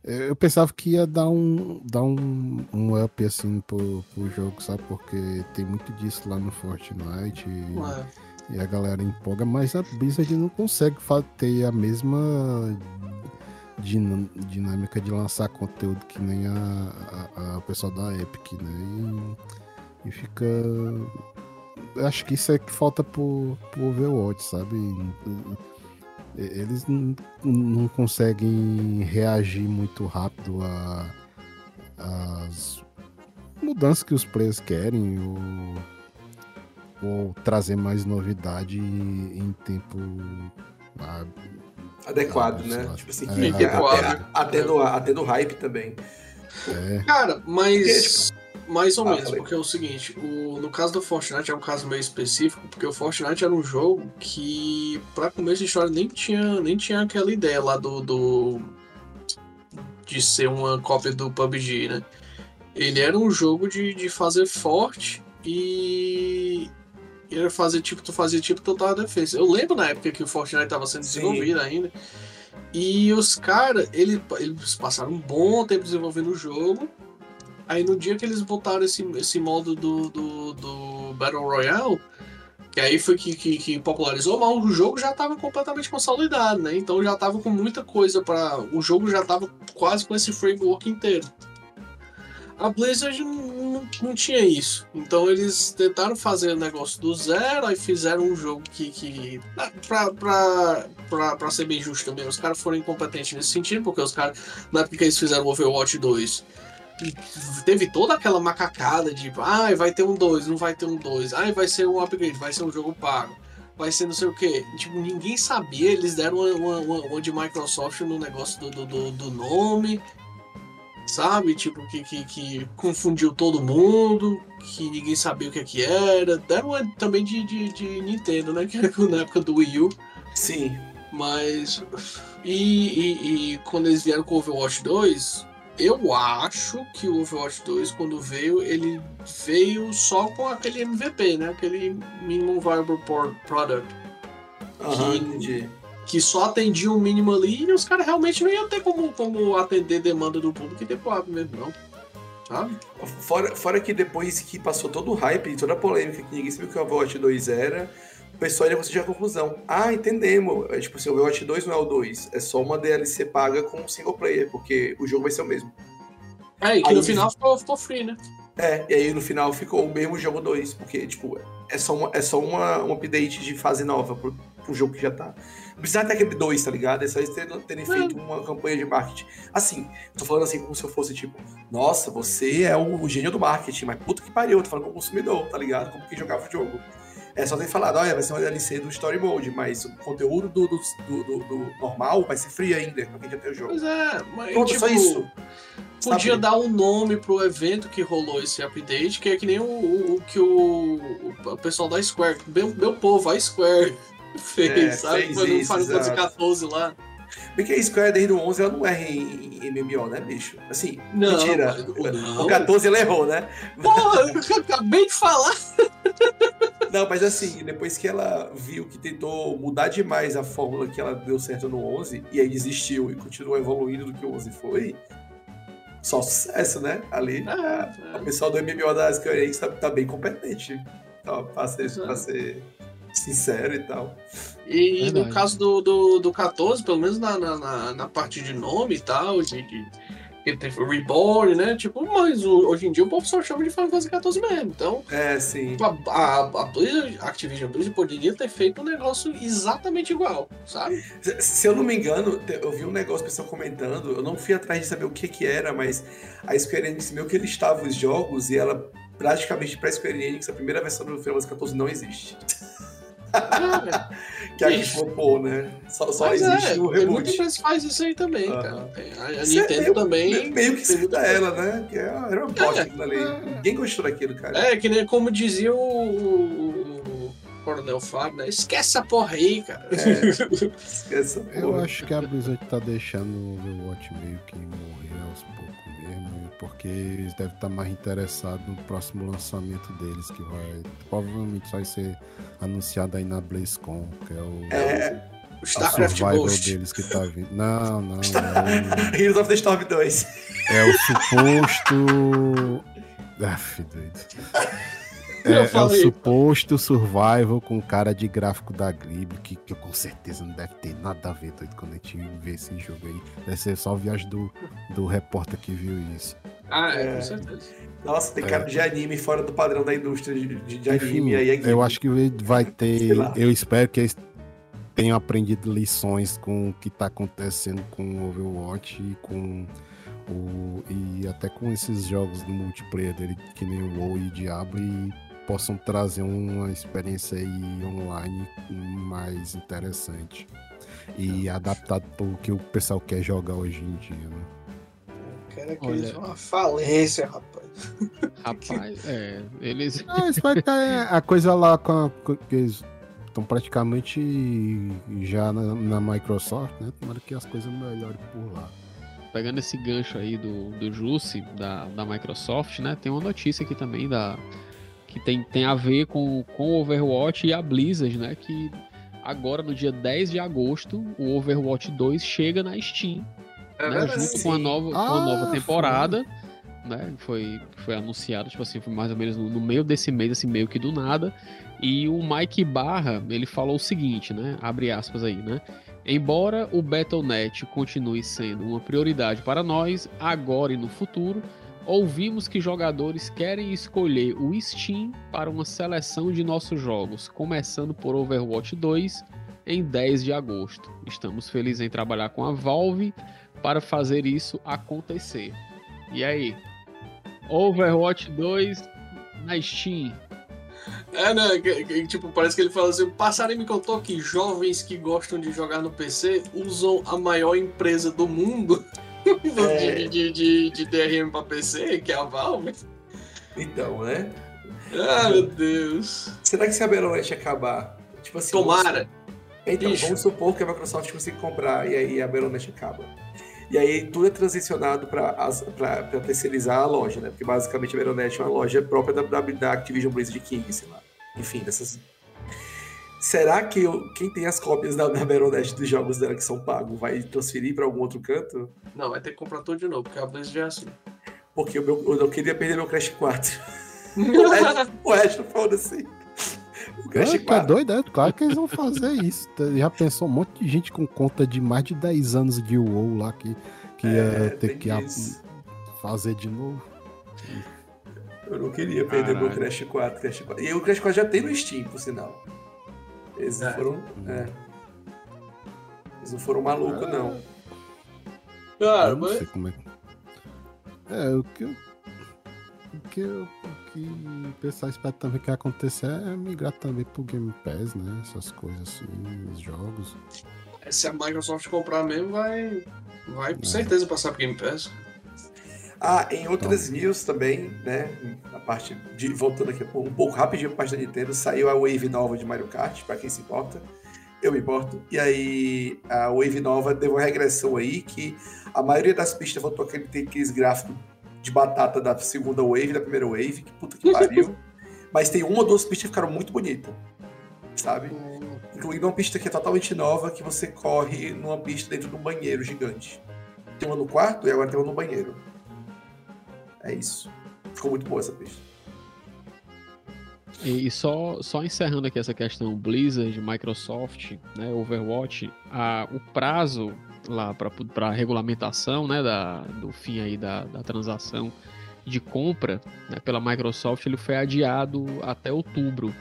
Eu pensava que ia dar um, dar um, um up assim pro, pro jogo, sabe? Porque tem muito disso lá no Fortnite. E, e a galera empolga, mas a Blizzard não consegue ter a mesma dinâmica de lançar conteúdo que nem a, a, a pessoal da Epic, né? E, e fica acho que isso é que falta pro, pro Overwatch, sabe? Eles não, conseguem reagir muito rápido às mudanças que os players querem ou, ou trazer mais novidade em tempo ah, adequado, né? Lá. Tipo assim, é, que, adequado. Até, do hype também. É. Cara, mas. Porque, tipo, mais ou ah, menos, porque é o seguinte, o, no caso do Fortnite é um caso meio específico, porque o Fortnite era um jogo que, para começo de história, nem tinha, nem tinha aquela ideia lá do, do. de ser uma cópia do PUBG, né? Ele era um jogo de, de fazer forte e. Era fazer tipo, tu fazia tipo total defesa. Eu lembro na época que o Fortnite estava sendo desenvolvido Sim. ainda. E os caras, eles, eles passaram um bom tempo desenvolvendo o jogo. Aí no dia que eles botaram esse, esse modo do, do, do Battle Royale, que aí foi que, que, que, popularizou, mas o jogo já estava completamente consolidado, né? Então já estava com muita coisa para O jogo já estava quase com esse framework inteiro. A Blizzard não, não, tinha isso. Então eles tentaram fazer o negócio do zero, aí fizeram um jogo que. que pra, pra, pra, pra ser bem justo também, os caras foram incompetentes nesse sentido, porque os caras, na época que eles fizeram o Overwatch 2 teve toda aquela macacada de ah, vai ter um 2, não vai ter um 2, ah, vai ser um upgrade, vai ser um jogo pago, vai ser não sei o que. Tipo, ninguém sabia, eles deram uma, uma, uma de Microsoft no negócio do, do, do, nome, sabe? Tipo, que, que, que, confundiu todo mundo, que ninguém sabia o que, é que era. Deram também de, de, de Nintendo, né? *laughs* Que era na época do Wii U. Sim. Mas. E, e, e, quando eles vieram com o Overwatch 2, eu acho que o Overwatch 2, quando veio, ele veio só com aquele MVP, né? Aquele Minimum Viable Product. Aham, entendi. Que só atendia o mínimo ali e os caras realmente não iam ter como, como atender demanda do público e depois mesmo, não. Sabe? Fora, fora que depois que passou todo o hype e toda a polêmica que ninguém sabia o que o Overwatch 2 era, o pessoal ainda conseguiu a conclusão. Ah, entendemos. É, tipo assim, o Overwatch 2 não é o 2, é só uma DLC paga com single player, porque o jogo vai ser o mesmo. É, e que Aí- no final ficou, ficou free, né? É, e aí no final ficou o mesmo jogo 2, porque, tipo, é só, uma, é só uma, um update de fase nova pro, pro jogo que já tá. Não precisa ter aquele 2, tá ligado? É só eles terem, terem feito uma campanha de marketing. Assim, tô falando assim como se eu fosse, tipo, nossa, você é o, o gênio do marketing, mas puta que pariu, eu tô falando como consumidor, tá ligado? Como quem jogava o jogo. É só ter falado, olha, vai ser uma DLC do Story Mode, mas o conteúdo do, do, do, do- do normal vai ser free ainda, pra quem já tem o jogo. Pois é, mas Pronto, tipo, só isso. podia Sabe? dar um nome pro evento que rolou esse update, que é que nem o, o- o que o, o pessoal da Square, meu, meu povo, a Square fez, É, sabe? fez Foi no Final Fantasy. XIV lá. Porque a Square desde o 11 ela não erra em, MMO, né, bicho? Assim, Não, mentira. não. O 14 ela errou, né? Porra, eu acabei de falar. *laughs* Não, mas assim, depois que ela viu que tentou mudar demais a fórmula que ela deu certo no 11, e aí desistiu e continuou evoluindo do que o 11 foi, só sucesso, né? Ali, a, É, o pessoal do MMO da Square Enix tá, tá bem competente, tá, pra, ser, Exato. pra ser sincero e tal. E Verdade. no caso do, do, do 14, pelo menos na, na, na, na parte de nome e tal, de, teve o Reborn, né? Tipo, mas o- hoje em dia o povo só chama de Final Fantasy XIV mesmo. Então, É, sim. a, a, a Blizzard, a Activision Blizzard poderia ter feito um negócio exatamente igual, sabe? Se- Se eu não me engano, eu vi um negócio, pessoal comentando, eu não fui atrás de saber o que que era, mas a Square Enix meio que listava os jogos e ela, praticamente pra Square Enix, a primeira versão do Final Fantasy XIV não existe. *laughs* *laughs* É, Que gente pô, né? Só, só existe é, o tem muita reboot. empresa que faz isso aí também, Aham. cara. Tem- A, é Nintendo meio- também. Meio que coisa. ela, né? Que era uma bosta É. aquilo ali. Ninguém gostou daquilo, cara. É, que nem como dizia o, o, o Coronel Fábio, né? Esquece essa porra aí, cara. *laughs* Esquece essa Eu porra. acho que a Blizzard tá deixando o Overwatch meio que morrer aos poucos mesmo, porque eles devem estar mais interessados no próximo lançamento deles, que vai provavelmente vai ser anunciado aí na BlizzCon, que é o, É, O StarCraft survival Ghost. deles que tá vindo. Não, não, *laughs* Heroes of the Storm 2. é o, é o suposto. Aff, doido. *laughs* É, *laughs* é o suposto survival com cara de gráfico da Glib, que, que com certeza não deve ter nada a ver, doido, quando a gente vê esse jogo aí. Deve ser só a viagem do, do repórter que viu isso. Ah, é, É. com certeza. Nossa, tem É. cara de anime fora do padrão da indústria de, de, de Enfim, anime. Aí é eu acho que vai *laughs* ter. Eu espero que eles tenham aprendido lições com o que tá acontecendo com o Overwatch e com o. e até com esses jogos do multiplayer dele, que nem o WoW e Diablo, e possam trazer uma experiência aí online mais interessante. E adaptado pro que o pessoal quer jogar hoje em dia, né? Cara, que Olha. eles são uma falência, rapaz. *laughs* Rapaz, é. Eles. Ah, isso vai estar a coisa lá com, a, com eles estão praticamente já na, na Microsoft, né? Tomara que as coisas melhorem por lá. Pegando esse gancho aí do, do Juice, da, da Microsoft, né? Tem uma notícia aqui também da. Que tem, tem a ver com, com o Overwatch e a Blizzard, né? Que agora, no dia 10 de agosto, o Overwatch 2 chega na Steam. É né, junto com a nova, com a Ah, nova foi. temporada, né? Foi, foi anunciado, tipo assim, foi mais ou menos no, no meio desse mês, assim, meio que do nada. E o Mike Barra, ele falou o seguinte, né? Abre aspas aí, né? Embora o Battle.net continue sendo uma prioridade para nós, agora e no futuro, ouvimos que jogadores querem escolher o Steam para uma seleção de nossos jogos, começando por Overwatch 2 em 10 de agosto. Estamos felizes em trabalhar com a Valve para fazer isso acontecer. E aí? Overwatch 2 na Steam. É, né? que- que, tipo, parece que ele fala assim: o passarinho me contou que jovens que gostam de jogar no PC usam a maior empresa do mundo *laughs* *laughs* É. de, de, de, DRM pra PC, que é a Valve. Então, né? Ah, meu Deus. Será que se a Battle.net acabar? Tipo assim. Tomara. Então, Bicho. vamos supor que a Microsoft consiga comprar e aí a Battle.net acaba. E aí tudo é transicionado para terceirizar a loja, né? Porque basicamente a Veronet é uma loja própria da, da Activision Blizzard King, sei lá. Enfim, dessas. Será que eu, quem tem as cópias da, da Veronet dos jogos dela que são pagos vai transferir para algum outro canto? Não, vai ter que comprar tudo de novo, porque a Blizzard é assim. Porque eu, eu não queria perder meu Crash 4. *laughs* o resto, o resto foda-se. O Crash é, 4. Tá doido, é? Claro que eles vão fazer isso. Já pensou um monte de gente com conta de mais de 10 anos de WoW lá que, que é, ia ter que fazer de novo. Eu não queria perder Caralho. meu Crash 4, Crash 4. E o Crash 4 já tem no Steam, por sinal. Eles não é. foram. É. Eles não foram malucos, não. Cara, mas. É, o que eu o que, o que o pessoal espera também que vai acontecer é migrar também pro Game Pass, né? Essas coisas assim, os jogos. Se a Microsoft comprar mesmo, vai, vai com é. certeza passar pro Game Pass. Ah, em outras então... news também, né? A parte de. Voltando aqui um pouco rapidinho para a parte da Nintendo, saiu a Wave nova de Mario Kart, para quem se importa. Eu me importo. E aí, a Wave nova deu uma regressão aí que a maioria das pistas voltou a ter aqueles gráficos de batata da segunda wave, da primeira wave, que puta que pariu. *laughs* Mas tem uma ou duas pistas que ficaram muito bonitas, sabe? Incluindo uma pista que é totalmente nova, que você corre numa pista dentro de um banheiro gigante. Tem uma no quarto e agora tem uma no banheiro. É isso. Ficou muito boa essa pista. E só, só encerrando aqui essa questão Blizzard, Microsoft, né, Overwatch, a, o prazo lá para a regulamentação né, da, do fim aí da, da transação de compra né, pela Microsoft ele foi adiado até outubro.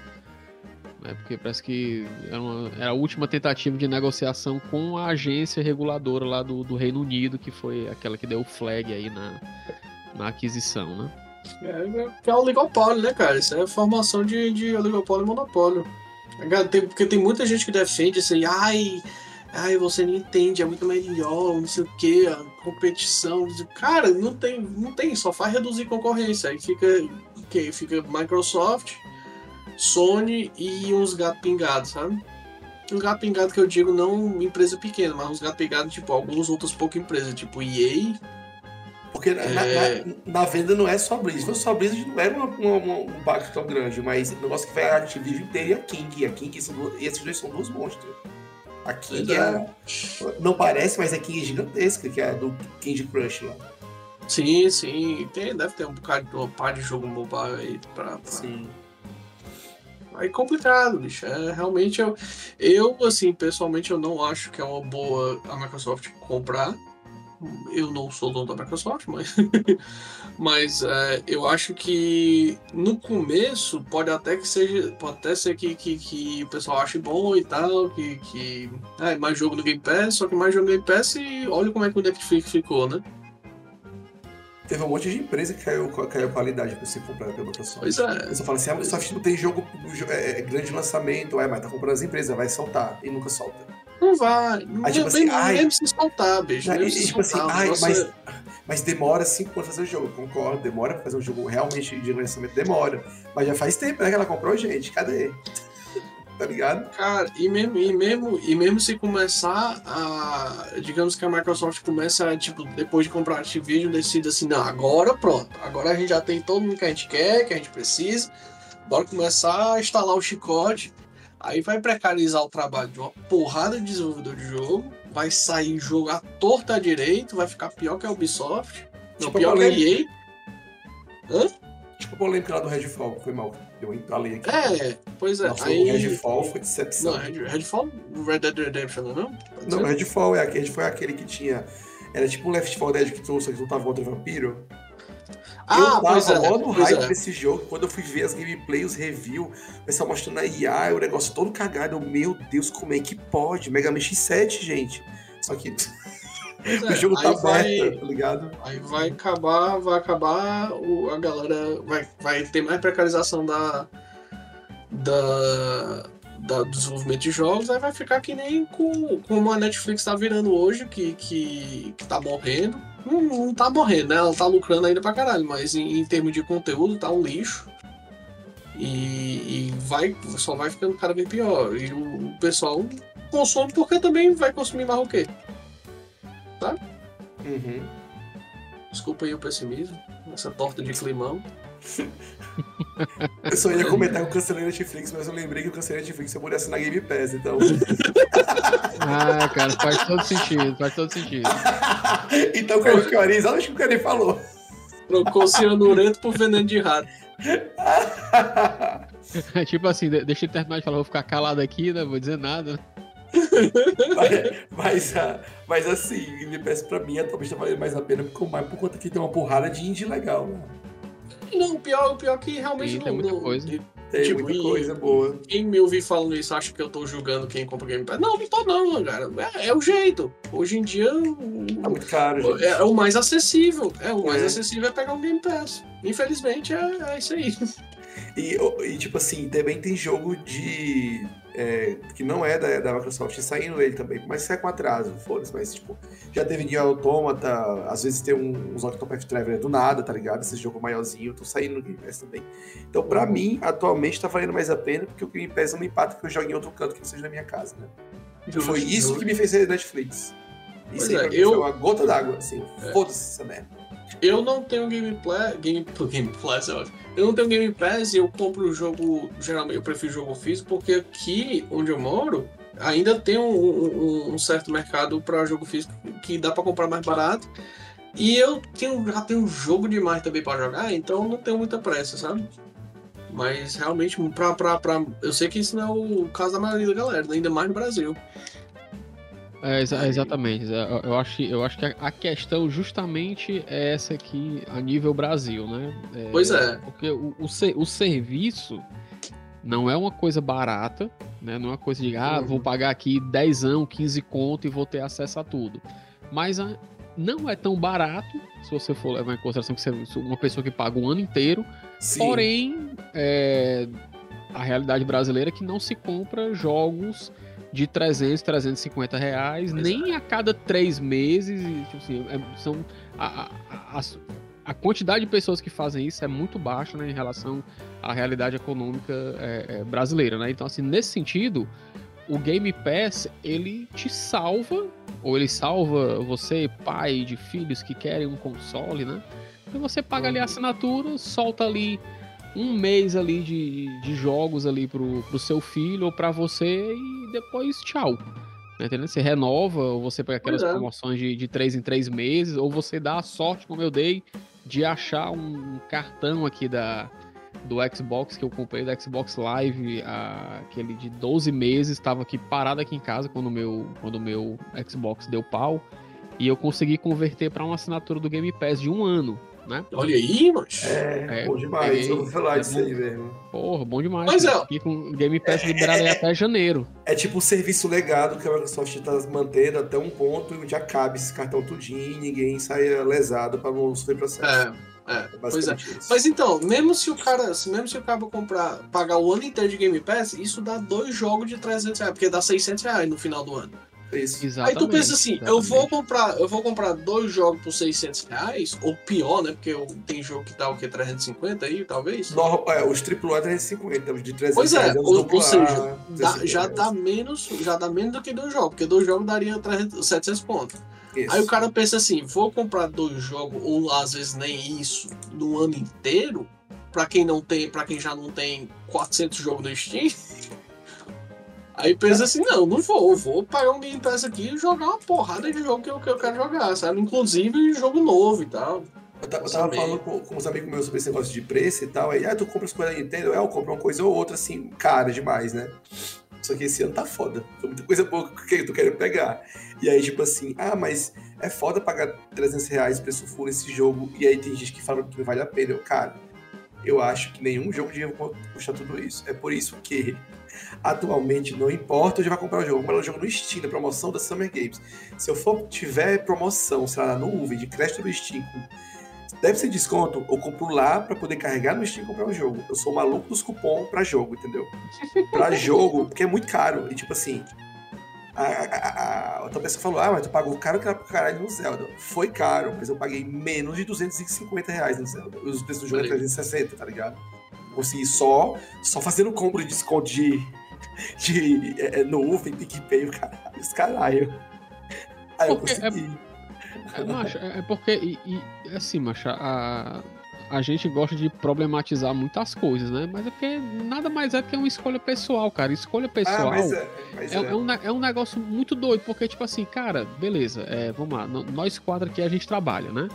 Né, porque parece que era, uma, era, a última tentativa de negociação com a agência reguladora lá do, do Reino Unido, que foi aquela que deu o flag aí na, na aquisição, né? É, é oligopólio, né, cara? Isso é formação de, de oligopólio e monopólio. Tem, porque tem muita gente que defende assim, ai, ai, você não entende, é muito melhor, não sei o que, competição. Cara, não tem, não tem, só faz reduzir concorrência. Aí fica, que fica Microsoft, Sony e uns gatos pingados, sabe? Um gato pingado que eu digo não empresa pequena, mas uns gatos pingados, tipo, algumas outras poucas empresas, tipo EA. Porque na, é... na, na, venda não é só Blizzard. Se fosse só Blizzard, não era uma, uma, uma, um pacto tão grande, mas o negócio que vai a Activision inteira e a King. A King, e esses dois são dois monstros. A King é, não parece, mas a King é gigantesca, que é a do King Crush lá. Sim, sim. Tem, deve ter um bocado um par de jogo mobile aí pra, pra... Sim. É complicado, bicho. É, realmente eu, eu, assim, pessoalmente eu não acho que é uma boa a Microsoft comprar eu não sou dono da Microsoft, mas, *laughs* mas é, eu acho que no começo pode até que seja, pode até ser que, que, que o pessoal ache bom e tal, que, que é mais jogo no Game Pass, só que mais jogo no Game Pass e olha como é que o Netflix ficou, né? Teve um monte de empresa que caiu, caiu a qualidade pra você comprar pela Microsoft. Pois é. Você fala assim, a Microsoft não tem jogo é, é, grande lançamento, é, mas tá comprando as empresas, vai soltar e nunca solta. Não vai. Não tipo assim, ai, se soltar, bicho. Aí, tipo assim, ai, mas, mas demora cinco anos fazer o jogo. Concordo, demora pra fazer um jogo realmente de lançamento, demora. Mas já faz tempo né, que ela comprou, gente. Cadê? *laughs* tá ligado? Cara, e mesmo, e mesmo, e mesmo se começar a. Digamos que a Microsoft começa a, tipo, depois de comprar a Activision, decide assim, não, agora pronto. Agora a gente já tem todo mundo que a gente quer, que a gente precisa. Bora começar a instalar o chicote Aí vai precarizar o trabalho de uma porrada de desenvolvedor de jogo, vai sair jogo à torta direito, vai ficar pior que a Ubisoft. Não, tipo pior que a EA. Hã? Tipo a polêmica lá do Redfall, foi mal. Eu entalei aqui. É, pois é. Nossa, aí... O Redfall foi decepção. Não, Redfall, Red Dead Redemption, não? Não, não Redfall é aquele, foi aquele que tinha. Era tipo um Left 4 Dead que trouxe que lutava contra vampiro. Ah, eu tava é, no hype é. desse jogo. Quando eu fui ver as gameplays, os reviews, o pessoal mostrando a IA, o negócio todo cagado. Eu, meu Deus, como é que pode? Mega Man X7, gente. Só que. *laughs* o jogo tá aberto, tá ligado? Aí vai acabar, vai acabar o, a galera. Vai, vai ter mais precarização da. Da, da, do desenvolvimento de jogos, aí vai ficar que nem com, como a Netflix tá virando hoje, que, que, que tá morrendo não, não tá morrendo, né? Ela tá lucrando ainda pra caralho, mas em, em termos de conteúdo tá um lixo. E, e, vai, só vai ficando cada vez pior. E o, o pessoal consome porque também vai consumir mais o quê? Tá? Uhum. Desculpa aí o pessimismo, essa torta de climão. Eu só ia comentar que eu cancelei Netflix, mas eu lembrei que eu cancelei Netflix se eu pudesse na Game Pass, então. ah, cara, faz todo sentido, faz todo sentido. então, Caio Fioriz, olha o que o Caio falou. Trocou cianureto por veneno de rato. É *laughs* tipo assim, deixa ele terminar de falar, vou ficar calado aqui, não vou dizer nada. mas, mas, ah, mas assim, Game Pass pra mim atualmente tá valendo mais a pena porque mais por conta que tem uma porrada de indie legal, né? Não, o pior, o pior é que realmente Sim, não. tem muita não, coisa. Tem Tipo, muita coisa boa. Quem me ouvir falando isso acha que eu tô julgando quem compra Game Pass. Não, não tô não, cara. É, é o jeito. Hoje em dia Tá muito caro, gente. é, é o mais acessível. É o mais É. acessível é pegar um Game Pass. Infelizmente é, é isso aí. E, e, tipo assim, também tem jogo de. É, que não é da, da Microsoft saindo ele também, mas sai com atraso, foda-se. Mas, tipo, já teve Nier Automata, às vezes tem um, uns Octopath Traveler do nada, tá ligado? Esse jogo maiorzinho, tô saindo no Game Pass também. Então, pra mim, atualmente tá valendo mais a pena, porque o Game Pass não me empata que eu jogo em outro canto que não seja na minha casa, né? Foi isso que me fez da Netflix. Isso aí é, eu- foi uma gota d'água, assim. É. Foda-se essa merda. Eu não tenho Game Pass. Game, Game Pass ótimo. Eu não tenho Game Pass e eu compro o jogo. Geralmente eu prefiro jogo físico, porque aqui onde eu moro ainda tem um, um- um certo mercado para jogo físico que dá para comprar mais barato. E eu tenho, já tenho jogo demais também para jogar, então não tenho muita pressa, sabe? Mas realmente, pra, pra, pra, eu sei que isso não é o caso da maioria da galera, ainda mais no Brasil. É, exa- exatamente. É, Eu, acho, eu acho que a, questão justamente é essa aqui a nível Brasil, né? Pois é. Porque o, o, o serviço não é uma coisa barata, né? Não é uma coisa de, ah, Uhum. vou pagar aqui 10 anos, 15 conto e vou ter acesso a tudo. Mas a- não é tão barato, se você for levar em consideração que você é uma pessoa que paga um ano inteiro, Sim. Porém, é, a realidade brasileira é que não se compra jogos de 300, 350 reais, Pois nem a cada três meses. e, tipo assim, é- são, a, a- a- a quantidade de pessoas que fazem isso é muito baixa né, em relação à realidade econômica é, é, brasileira. Né? Então, assim, nesse sentido, o Game Pass ele te salva, ou ele salva você, pai de filhos que querem um console, né? Então você paga ali a assinatura, solta ali um mês ali de, de jogos ali pro, pro seu filho ou pra você e depois tchau. Tá entendendo? Você renova, ou você pega aquelas é. promoções de, de três em três meses, ou você dá a sorte, como eu dei, de achar um, um cartão aqui da, do Xbox que eu comprei, da Xbox Live, a- aquele de 12 meses, estava aqui parado aqui em casa quando o meu, quando o meu Xbox deu pau. E eu consegui converter para uma assinatura do Game Pass de um ano, né? Olha aí, mano. É, É, bom demais. peguei, Eu vou falar é disso bom. aí mesmo. Porra, bom demais. Mas é- Fiquei com o Game Pass liberado aí até janeiro. É tipo um serviço legado que a Microsoft está mantendo até um ponto onde acabe esse cartão tudinho e ninguém saia lesado para não sofrer processo. É, é. É Pois é. isso. Mas então, mesmo se o cara, mesmo se o cara comprar, pagar o ano inteiro de Game Pass, isso dá dois jogos de 300 reais, porque dá 600 reais no final do ano. É isso. Exatamente. Aí tu pensa assim, eu vou exatamente. comprar, eu vou comprar dois jogos por 600 reais, ou pior, né, porque tem jogo que tá o que 350 aí, talvez. No, é, os AAA é 350, os de 300 Pois é, os ou, ou seja, dá- 350 já reais. dá menos, já dá menos do que dois jogos, porque dois jogos daria 300, 700 pontos. Isso. Aí o cara pensa assim, vou comprar dois jogos, ou às vezes nem isso, no ano inteiro, pra quem não tem, para quem já não tem 400 jogos no Steam. Aí pensa assim, não, não vou, vou pagar um Game Pass aqui e jogar uma porrada de jogo que eu, que eu quero jogar, sabe? Inclusive jogo novo e tal. Eu tava, eu tava falando com, com uns amigos meus sobre esse negócio de preço e tal. Aí, ah, tu compra as coisas da Nintendo? É, eu compro uma coisa ou outra, assim, cara demais, né? Só que esse ano tá foda. Tem muita coisa boa que eu tô querendo pegar. E aí, tipo assim, ah, mas é foda pagar 300 reais preço full nesse jogo. E aí tem gente que fala que não vale a pena. Eu, cara, eu acho que nenhum jogo devia custar tudo isso. É por isso que, atualmente, não importa onde vai comprar o jogo. Comprar o jogo no Steam, na promoção da Summer Games. Se eu for tiver promoção, sei lá, na nuvem, de crédito do Steam, deve ser desconto, eu compro lá pra poder carregar no Steam e comprar o jogo. Eu sou maluco dos cupom pra jogo, entendeu? Pra *laughs* jogo, porque é muito caro. E tipo assim, a, a, a- a outra pessoa falou, ah, mas tu pagou caro pra caralho no Zelda. Foi caro, mas eu paguei menos de 250 reais no Zelda. E os preços do jogo é Olha aí. 360, tá ligado? Consegui só, só fazendo compra de desconto de, de é, é, nuvem, PicPay, o caralho, os caralho. Aí eu Porque é- consegui. É, macho, é porque, e, e, assim, macho, a, a gente gosta de problematizar muitas coisas, né? Mas é porque nada mais é que uma escolha pessoal, cara. Escolha pessoal ah, mas é, mas é, é. é, um, é um negócio muito doido, porque, tipo assim, cara, beleza, é, vamos lá, nós quatro aqui a gente trabalha, né?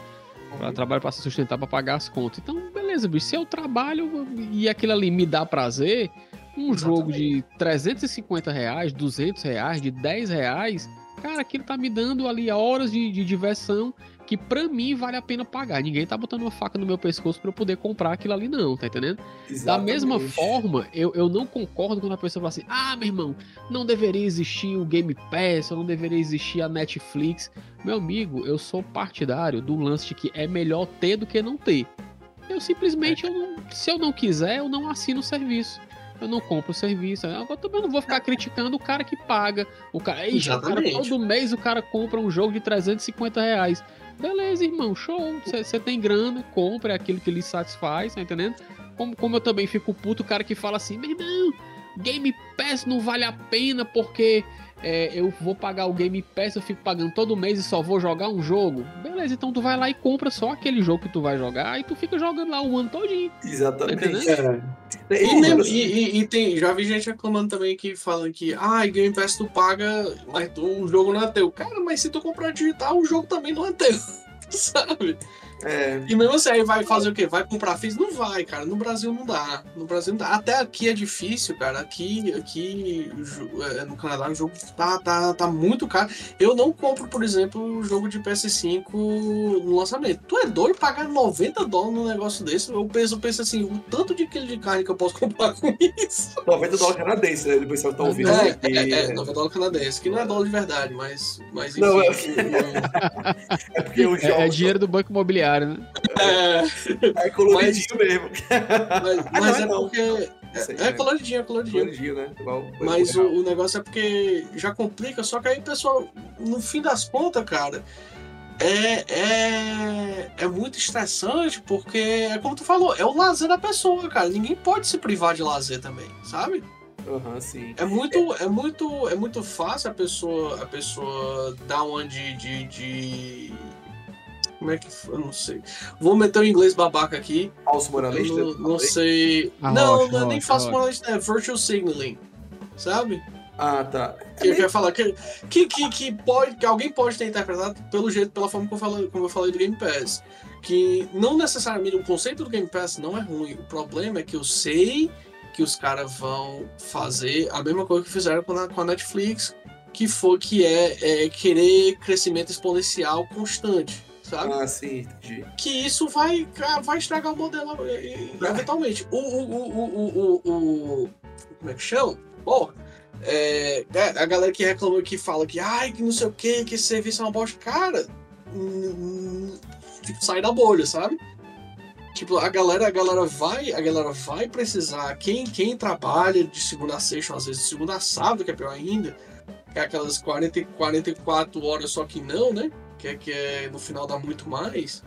Uhum. Trabalho para se sustentar, para pagar as contas. Então, beleza, bicho. Se eu trabalho e aquilo ali me dá prazer, um Exatamente. jogo de 350 reais, 200 reais, de 10 reais, cara, aquilo tá me dando ali horas de, de diversão que para mim vale a pena pagar. Ninguém tá botando uma faca no meu pescoço para eu poder comprar aquilo ali, não, tá entendendo? Exatamente. Da mesma forma, eu, eu não concordo quando a pessoa fala assim: ah, meu irmão, não deveria existir o Game Pass, ou não deveria existir a Netflix. Meu amigo, eu sou partidário do lance de que é melhor ter do que não ter. Eu simplesmente, é. eu não, se eu não quiser, eu não assino o serviço eu não compro o serviço. Eu também não vou ficar criticando o cara que paga. O cara, Ixi, o cara todo mês o cara compra um jogo de 350 reais. Beleza, irmão, show. Você tem grana, compra aquilo que lhe satisfaz, tá entendendo? Como, como eu também fico puto, o cara que fala assim, meu irmão, Game Pass não vale a pena porque é, eu vou pagar o Game Pass, eu fico pagando todo mês e só vou jogar um jogo. Beleza, então tu vai lá e compra só aquele jogo que tu vai jogar e tu fica jogando lá o ano todinho. Exatamente. Tá é. E, e, e, e, tem, já vi gente reclamando também que falam que ah, Game Pass tu paga, mas tu, o jogo não é teu. Cara, mas se tu comprar digital, o jogo também não é teu. *laughs* Sabe? É. E mesmo assim, aí vai fazer o quê? Vai comprar físico? Não vai, cara. No Brasil não dá. No Brasil não dá. Até aqui é difícil, cara. Aqui, aqui é, no Canadá o jogo tá, tá, tá muito caro. Eu não compro, por exemplo, o jogo de PS5 no lançamento. Tu é doido pagar 90 dólares num negócio desse? Eu penso, eu penso assim, o tanto de quilo de carne que eu posso *laughs* comprar com isso. 90 dólares canadense, né? Depois você tá ouvindo. É, é, é, é, 90 dólares canadense, que não é dólar de verdade, mas, mas enfim. Não, *laughs* é... é porque o jogo... É, é dinheiro do banco imobiliário né? É, é coloridinho mas, mesmo. Mas, ah, mas é, é porque. É, é, coloridinho, é coloridinho. coloridinho né? Igual, mas o, o, negócio é porque já complica, só que aí, pessoal, no fim das contas, cara, é, é, é muito estressante, porque é como tu falou, é o lazer da pessoa, cara. Ninguém pode se privar de lazer também, sabe? Uhum, sim. É muito, é muito, é muito fácil a pessoa, a pessoa dar uma de, de, de como é que foi? Eu não sei. Vou meter o inglês babaca aqui. Falso moralista? Não, não sei. Ah, não, rocha, não é nem falso moralista, é virtual signaling. Sabe? Ah, tá. Que é quer falar que, que, que, que, pode, que alguém pode ter interpretado pelo jeito, pela forma como eu falei, como eu falei do Game Pass. Que não necessariamente o conceito do Game Pass não é ruim. O problema é que eu sei que os caras vão fazer a mesma coisa que fizeram com a, com a Netflix, que foi que é, é querer crescimento exponencial constante sabe? Ah, sim, entendi. Que isso vai, vai estragar o modelo eventualmente. O, o, o, o, o, Como é que chama? Porra. É, é, a galera que reclama que fala que ai, que não sei o que, que esse serviço é uma bosta. Cara, tipo, sai da bolha, sabe? Tipo, a galera, a galera vai, a galera vai precisar, quem, quem trabalha de segunda a sexta, às vezes de segunda a sábado, que é pior ainda, é aquelas 40, 44 horas só que não, né? Que é, que é no final dá muito mais,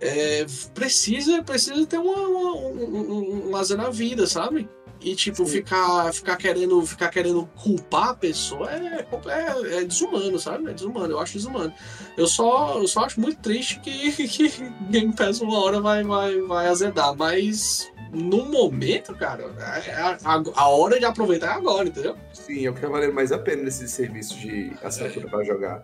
é, precisa, precisa ter uma, uma, um, um, lazer na vida, sabe? E tipo, ficar, ficar, querendo, ficar querendo culpar a pessoa é, é, é, desumano, sabe? É desumano, eu acho desumano. Eu só, eu só acho muito triste que, *laughs* que Game Pass uma hora vai, vai, vai azedar, mas no momento, cara, é, a, a, a, hora de aproveitar é agora, entendeu? Sim, é o que vai valer mais a pena nesse serviço de assinatura é. para jogar.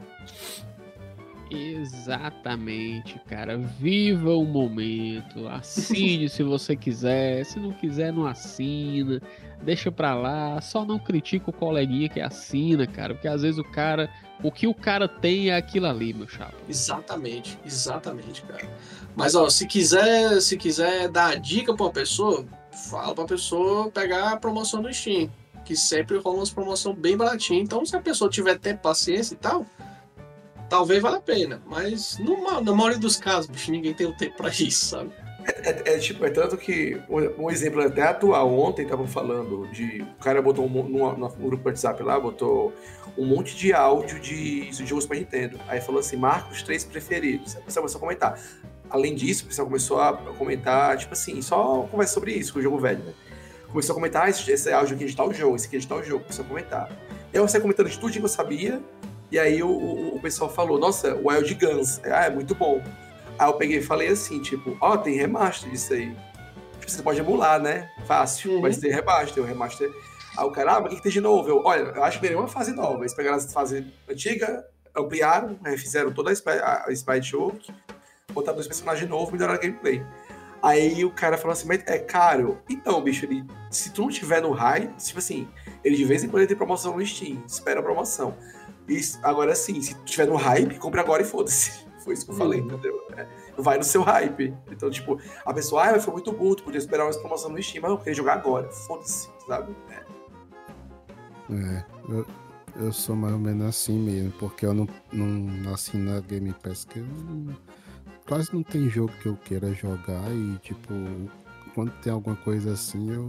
Exatamente, cara. Viva o momento. Assine se você quiser. Se não quiser, não assina. Deixa pra lá. Só não critica o coleguinha que assina, cara. Porque às vezes o cara. O que o cara tem é aquilo ali, meu chapa. Exatamente, exatamente, cara. Mas ó, se quiser, se quiser dar dica pra uma pessoa, fala pra pessoa pegar a promoção do Steam. Que sempre rola umas promoção bem baratinha. Então, se a pessoa tiver tempo, paciência e tal, talvez valha a pena. Mas no, na maioria dos casos, bicho, ninguém tem o tempo pra *laughs* isso, sabe? É, é, é, tipo, é tanto que um, exemplo até atual, ontem estavam falando de. O cara botou um, no, grupo WhatsApp lá, botou um monte de áudio de, de jogos para Nintendo. Aí falou assim: marca os três preferidos. Aí pessoal começou a comentar. Além disso, o pessoal começou a comentar, tipo assim, só conversa sobre isso, com o jogo velho, né? Começou a comentar: ah, esse, esse áudio aqui é de tal jogo, esse aqui é de tal jogo. Começou a comentar. Eu você comentando de tudo que eu sabia, E aí o, o, o pessoal falou, nossa, Wild Guns, ah, é muito bom. Aí eu peguei e falei assim, tipo, ó, oh, tem remaster disso aí. Tipo, você pode emular, né? Fácil, uhum. mas tem remaster, tem o remaster. Aí o cara, ah, mas o que, que tem de novo? Eu, olha, eu acho que veio uma fase nova. Eles pegaram a fase antiga, ampliaram, né, fizeram toda a, a Sprite Show, botaram dois personagens novos, melhoraram a gameplay. Aí o cara falou assim, mas é caro. Então, bicho, ele, se tu não tiver no high, tipo assim, ele de vez em quando tem promoção no Steam, espera a promoção. E agora sim, se tu tiver no hype, compre agora e foda-se. *laughs* Foi isso que eu falei, uhum. entendeu? É, vai no seu hype. Então, tipo, a pessoa, ah, foi muito burro, podia esperar uma promoção no Steam, mas eu queria jogar agora. Foda-se, sabe? É. é eu, eu sou mais ou menos assim mesmo, porque eu não, não nasci na Game Pass que eu não, quase não tem jogo que eu queira jogar e, tipo, quando tem alguma coisa assim, eu,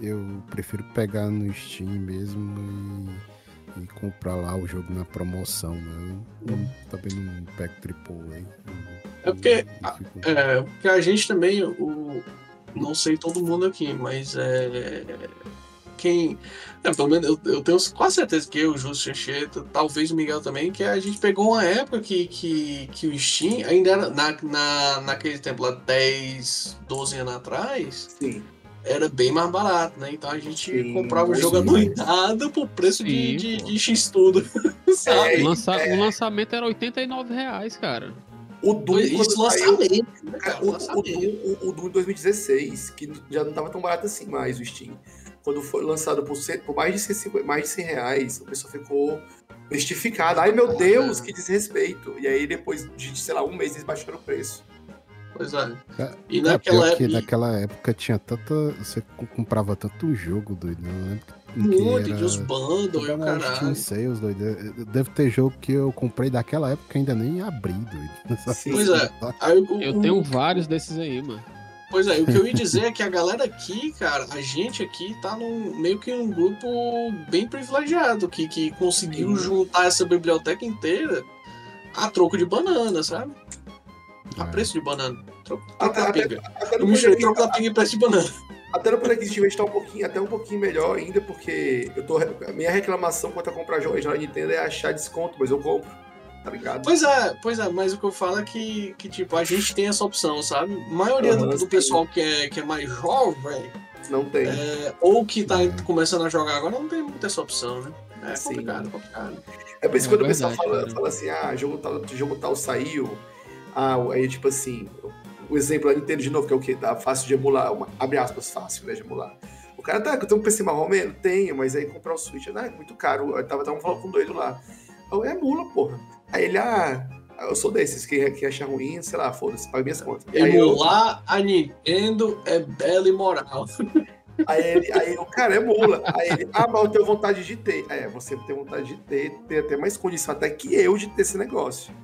eu prefiro pegar no Steam mesmo e e comprar lá o jogo na promoção, né? Eu, também não pego AAA. É porque, é porque a gente também, o, não sei todo mundo aqui, mas é, quem. É, pelo menos eu, eu, tenho quase certeza que eu, o Justo Chancheta, talvez o Miguel também, que a gente pegou uma época que, que, que o Steam ainda era na, na, naquele tempo lá, 10, 12 anos atrás. Sim era bem mais barato, né? Então a gente sim, comprava o jogo anuidado por preço sim, de, de, de, X tudo. *laughs* Sabe? É, o, lança, é. o, lançamento era 89 reais, cara. O Doom, Isso, lançamento, né, o, lançamento. O, o, Doom 2016, que já não tava tão barato assim mais o Steam. Quando foi lançado por, por mais, de 150, mais de 100 reais, o pessoal ficou mystificado. Ai meu Deus, que desrespeito. E aí depois de, sei lá, um mês eles baixaram o preço. Pois é. é e é, naquela época... naquela época tinha tanta. Você comprava tanto jogo, doido. Né? Muito, era... de os bundles, o caralho. Sales, doido. Deve ter jogo que eu comprei daquela época que ainda nem abri, doido. *laughs* Pois é. Aí, o, eu tenho vários desses aí, mano. Pois é, o que eu ia *laughs* dizer é que a galera aqui, cara, a gente aqui tá num, meio que um grupo bem privilegiado, que, que conseguiu Sim. juntar essa biblioteca inteira a troco de banana, sabe? A é. preço de banana. Troco, troco até, da pinga. Até, até eu misturei troco da pinga e preço de banana. Até no Poder Aquisitivo está um pouquinho, até um pouquinho melhor ainda, porque eu tô, a minha reclamação quanto a comprar jogos na Nintendo é achar desconto, mas eu compro. Tá ligado? Pois é, pois é, mas o que eu falo é que, que tipo, a gente tem essa opção, sabe? A maioria uhum, do, do pessoal que é, que é mais jovem. Não tem. É, ou que tá começando a jogar agora não tem muita essa opção, né? É Sim. complicado, complicado. É por isso que é quando o pessoal fala, fala assim, ah, jogo tal, jogo tal saiu, ah, aí tipo assim, o exemplo da Nintendo de novo, que é o que? Tá fácil de emular, uma, abre aspas, fácil, né, de emular. O cara, tá, eu tenho um PC marrom, tenho, mas aí comprar o Switch, né, é muito caro. Eu tava, tava falando com um doido lá. Eu, emula, porra. Aí ele, ah, eu sou desses que, que acha ruim, sei lá, foda-se, paga minhas contas. Emular eu... a Nintendo é bela e moral. *laughs* Aí ele, aí o cara emula. Aí ele, ah, mas eu tenho vontade de ter. É, você tem vontade de ter, tem até mais condição até que eu de ter esse negócio.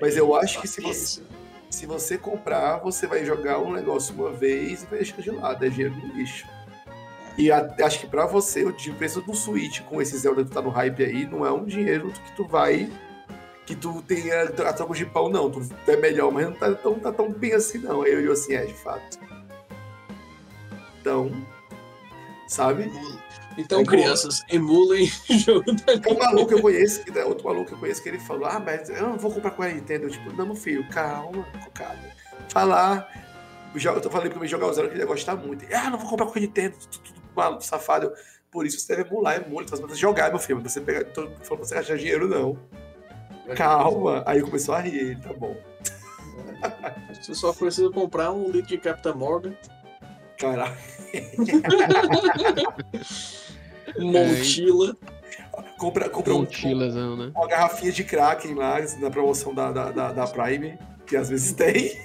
Mas eu acho que se você, se você comprar, você vai jogar um negócio uma vez e vai deixar de lado, é dinheiro no lixo. E a, acho que para você, o preço do Switch com esse Zelda que tá no hype aí, não é um dinheiro que tu vai. que tu tenha a troca de pão, não. Tu é melhor, mas não tá tão, tá tão bem assim, não. Eu digo assim, é, de fato. Então, sabe? Então, é crianças, emulem *laughs* jogo da Nintendo. Um maluco que eu conheço, outro maluco que eu conheço, que ele falou: Ah, mas eu não vou comprar com a Nintendo. Eu, tipo, não, meu filho, calma, cocada. Falar. Eu tô falando que eu jogar o Zero que ele ia gostar muito. Ah, não vou comprar com a Nintendo, tudo, maluco, safado. Por isso você deve emular, emula, faz você jogar, meu filho. Você pegar, tô falando pra você gastar dinheiro, não. Calma. Aí começou a rir, ele, tá bom. Você só precisa comprar um litro de Captain Morgan. Caralho. *laughs* Montila. Compra, compra um, né? uma garrafinha de Kraken lá na promoção da, da, da, da Prime, que às vezes tem.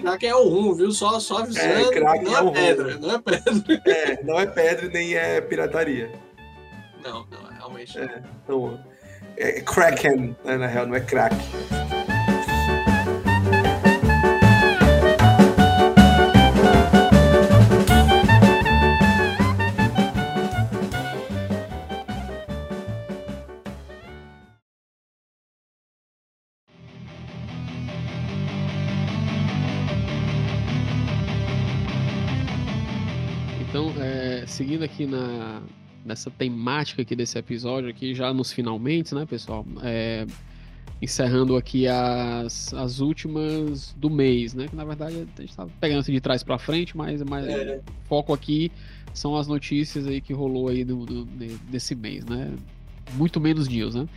Kraken é o rumo, viu? Só, só avisando. É, Kraken não é, é pedra, não é pedra. É, não é pedra nem é pirataria. Não, não, realmente. É, então, é Kraken, né, na real, não é crack. Aqui na, nessa temática aqui desse episódio aqui, já nos finalmente, né, pessoal? É, encerrando aqui as, as últimas do mês, né? Que na verdade a gente tá pegando assim de trás para frente, mas, mas é. foco aqui são as notícias aí que rolou aí do, do, desse mês, né? Muito menos news, né?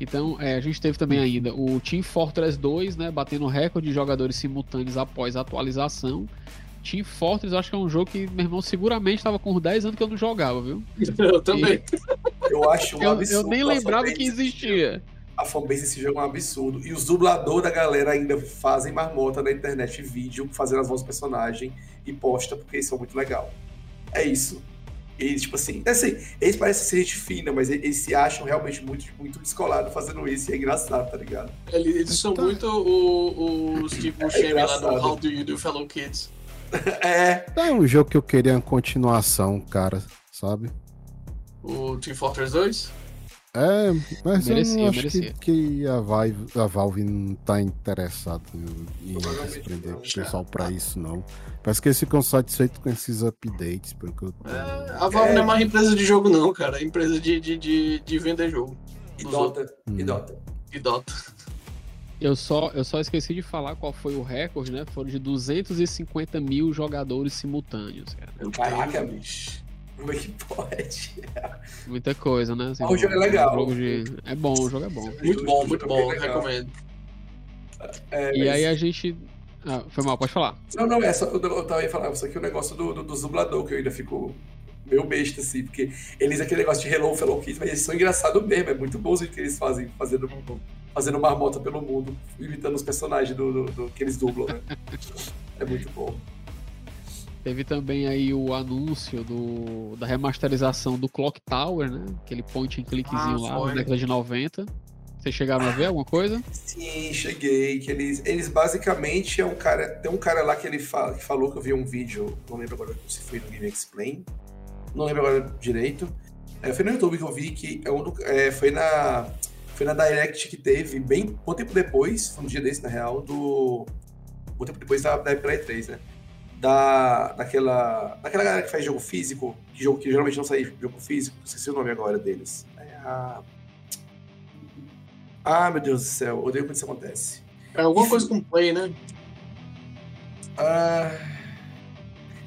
Então, é, a gente teve também ainda o Team Fortress 2, né? Batendo recorde de jogadores simultâneos após a atualização. Team Fortress, acho que é um jogo que meu irmão seguramente estava com 10 anos que eu não jogava, viu? Eu também. E eu acho um eu, absurdo. Eu nem lembrava que existia. A fanbase desse jogo é um absurdo. E os dubladores da galera ainda fazem marmota na internet vídeo, fazendo as vozes do personagem e posta, porque isso é muito legal. É isso. Eles, tipo assim, é assim, eles parecem ser gente fina, mas eles se acham realmente muito, muito descolados fazendo isso e é engraçado, tá ligado? Eles, são então, muito os tipo é lá no How Do You Do Fellow Kids. É. É um jogo que eu queria uma continuação, cara, sabe? O Team Fortress 2? É, mas merecia, eu acho que, que, a, Valve, a Valve não tá interessada em desprender o pessoal pra isso, não. Parece que eles ficam satisfeitos com esses updates. Porque eu... é, a Valve é... não é mais empresa de jogo, não, cara. É empresa de, de, de, de vender jogo. E Dota. Hum. E Dota. E Dota. Eu só, eu só esqueci de falar qual foi o recorde, né? Foram de 250 mil jogadores simultâneos, cara. Caraca, bicho. Como é que pode? Muita coisa, né? Assim, o jogo é legal. De... É bom, o jogo é bom. Muito bom, muito bom, recomendo. É, e aí a gente. Ah, foi mal, pode falar. Não, não, é só. Eu, eu tava aí falando, isso aqui é o negócio do, do, do dublador, que eu ainda fico meio besta, assim, porque eles, aquele negócio de Hello Fellow Kids, mas eles são engraçados mesmo, é muito bom o que eles fazem, fazendo, fazendo marmota pelo mundo, imitando os personagens do, do, do que eles dublam, né? *laughs* é muito bom. Teve também aí o anúncio do, da remasterização do Clock Tower, né? Aquele point and clickzinho ah, lá na década de 90. Vocês chegaram a ver alguma coisa? Sim, cheguei. Que eles, eles basicamente é um cara. Tem um cara lá que ele fala, que falou que eu vi um vídeo, não lembro agora se foi no Game Explain. Não lembro agora direito. É, foi no YouTube que eu vi que é um, é, foi na. Foi na Direct que teve, bem um tempo depois, um dia desse, na real, do. Um tempo depois da, da Play 3, né? da, daquela, daquela galera que faz jogo físico, que, jogo, que geralmente não sai jogo físico, esqueci o nome agora deles. É a... Ah, meu Deus do céu, odeio quando isso acontece. É alguma Enfim, coisa com play, né? Ah,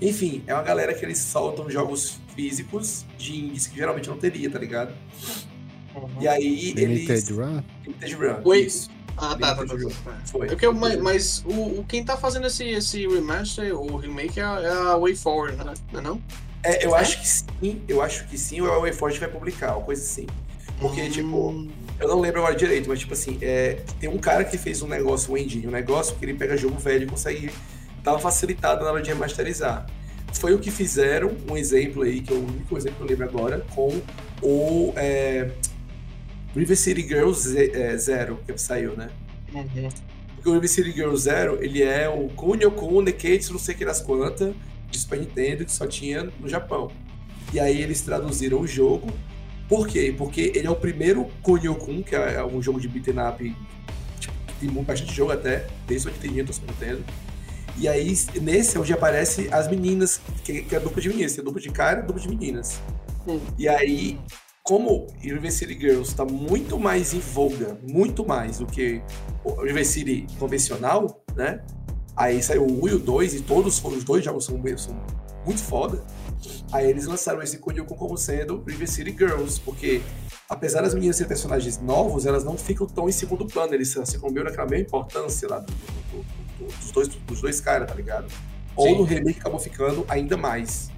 enfim, é uma galera que eles soltam jogos físicos de indies que geralmente não teria, tá ligado? Uhum. E aí Limited eles. Run? Limited Run. Oi. Isso. Ah, tá, tá, tá, tá. Foi. Porque, mas, mas o, o, quem tá fazendo esse, esse remaster, o remake, é a, é a Way Forward, né? Não é não? É, eu é? acho que sim, eu acho que sim, o Way Forward vai publicar, uma coisa assim. Porque, hum... tipo, eu não lembro agora direito, mas, tipo assim, é, tem um cara que fez um negócio, um engine, um negócio que ele pega jogo velho e consegue dar uma facilitada na hora de remasterizar. Foi o que fizeram, um exemplo aí, que é o único exemplo que eu lembro agora, com o é, River City Girls é, Zero, que saiu, né? Uhum. Porque o River City Girls Zero, ele é o Kunio-kun Neketsu não sei que das quantas, de Super Nintendo, que só tinha no Japão. E aí eles traduziram o jogo. Por quê? Porque ele é o primeiro Kunio-kun, que é um jogo de beat'em up, tipo, tem bastante jogo até, desde o Nintendo, do Super Nintendo. E aí, nesse é onde aparece as meninas, que, que é a dupla de meninas, tem a dupla de cara e a dupla de meninas. Hum. E aí, como University Girls está muito mais em voga, muito mais do que o University convencional, né? Aí saiu o 1 e o 2 e todos os dois jogos são, são muito foda. Aí eles lançaram esse Kunio-kun como sendo University Girls, porque apesar das meninas serem personagens novos, elas não ficam tão em segundo plano, eles ficam meio naquela mesma importância lá do, do, do, dos dois, dos dois caras, tá ligado? Ou no remake acabou ficando ainda mais.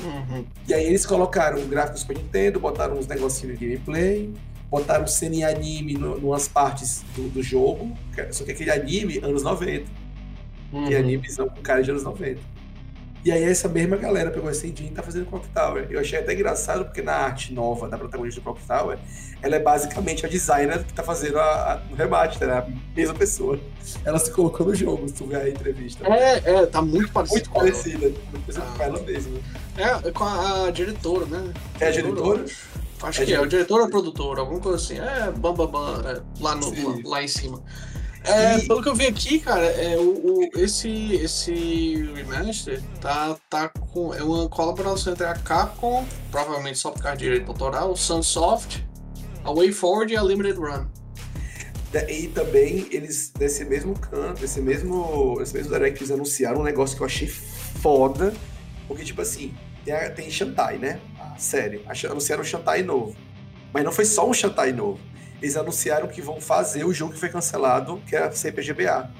Uhum. E aí eles colocaram gráficos para Nintendo, botaram uns negocinhos de gameplay, botaram cena em anime no, numas partes do, do, jogo, só que aquele anime anos 90. Uhum. Que é animezão com cara de anos 90. E aí essa mesma galera pegou esse engine e tá fazendo Clock Tower. Eu achei até engraçado, porque na arte nova da protagonista do Clock Tower, ela é basicamente a designer que tá fazendo a, a, o remaster, né? A mesma pessoa. Ela se colocou no jogo, se tu ver a entrevista. É, é, tá muito parecida. Muito parecida. Muito parecida ah. com ela mesmo. É, com a, a diretora, né? É a diretora? Acho é que é, o diretor ou produtor, alguma coisa assim. É, bam, bam, bam é, lá, no, lá, lá, em cima. É, e... pelo que eu vi aqui, cara, é, o, o, esse, esse remaster tá, tá com. É uma colaboração entre a Capcom, provavelmente só por causa de direito autoral, Sunsoft, a WayForward e a Limited Run. E também eles, nesse mesmo canto, nesse mesmo, nesse mesmo direct, eles anunciaram um negócio que eu achei foda. Porque, tipo assim, tem, a, tem Shantai, né? A série. Anunciaram o Shantai novo. Mas não foi só um Shantai novo. Eles anunciaram que vão fazer o jogo que foi cancelado, que é a CPGBA.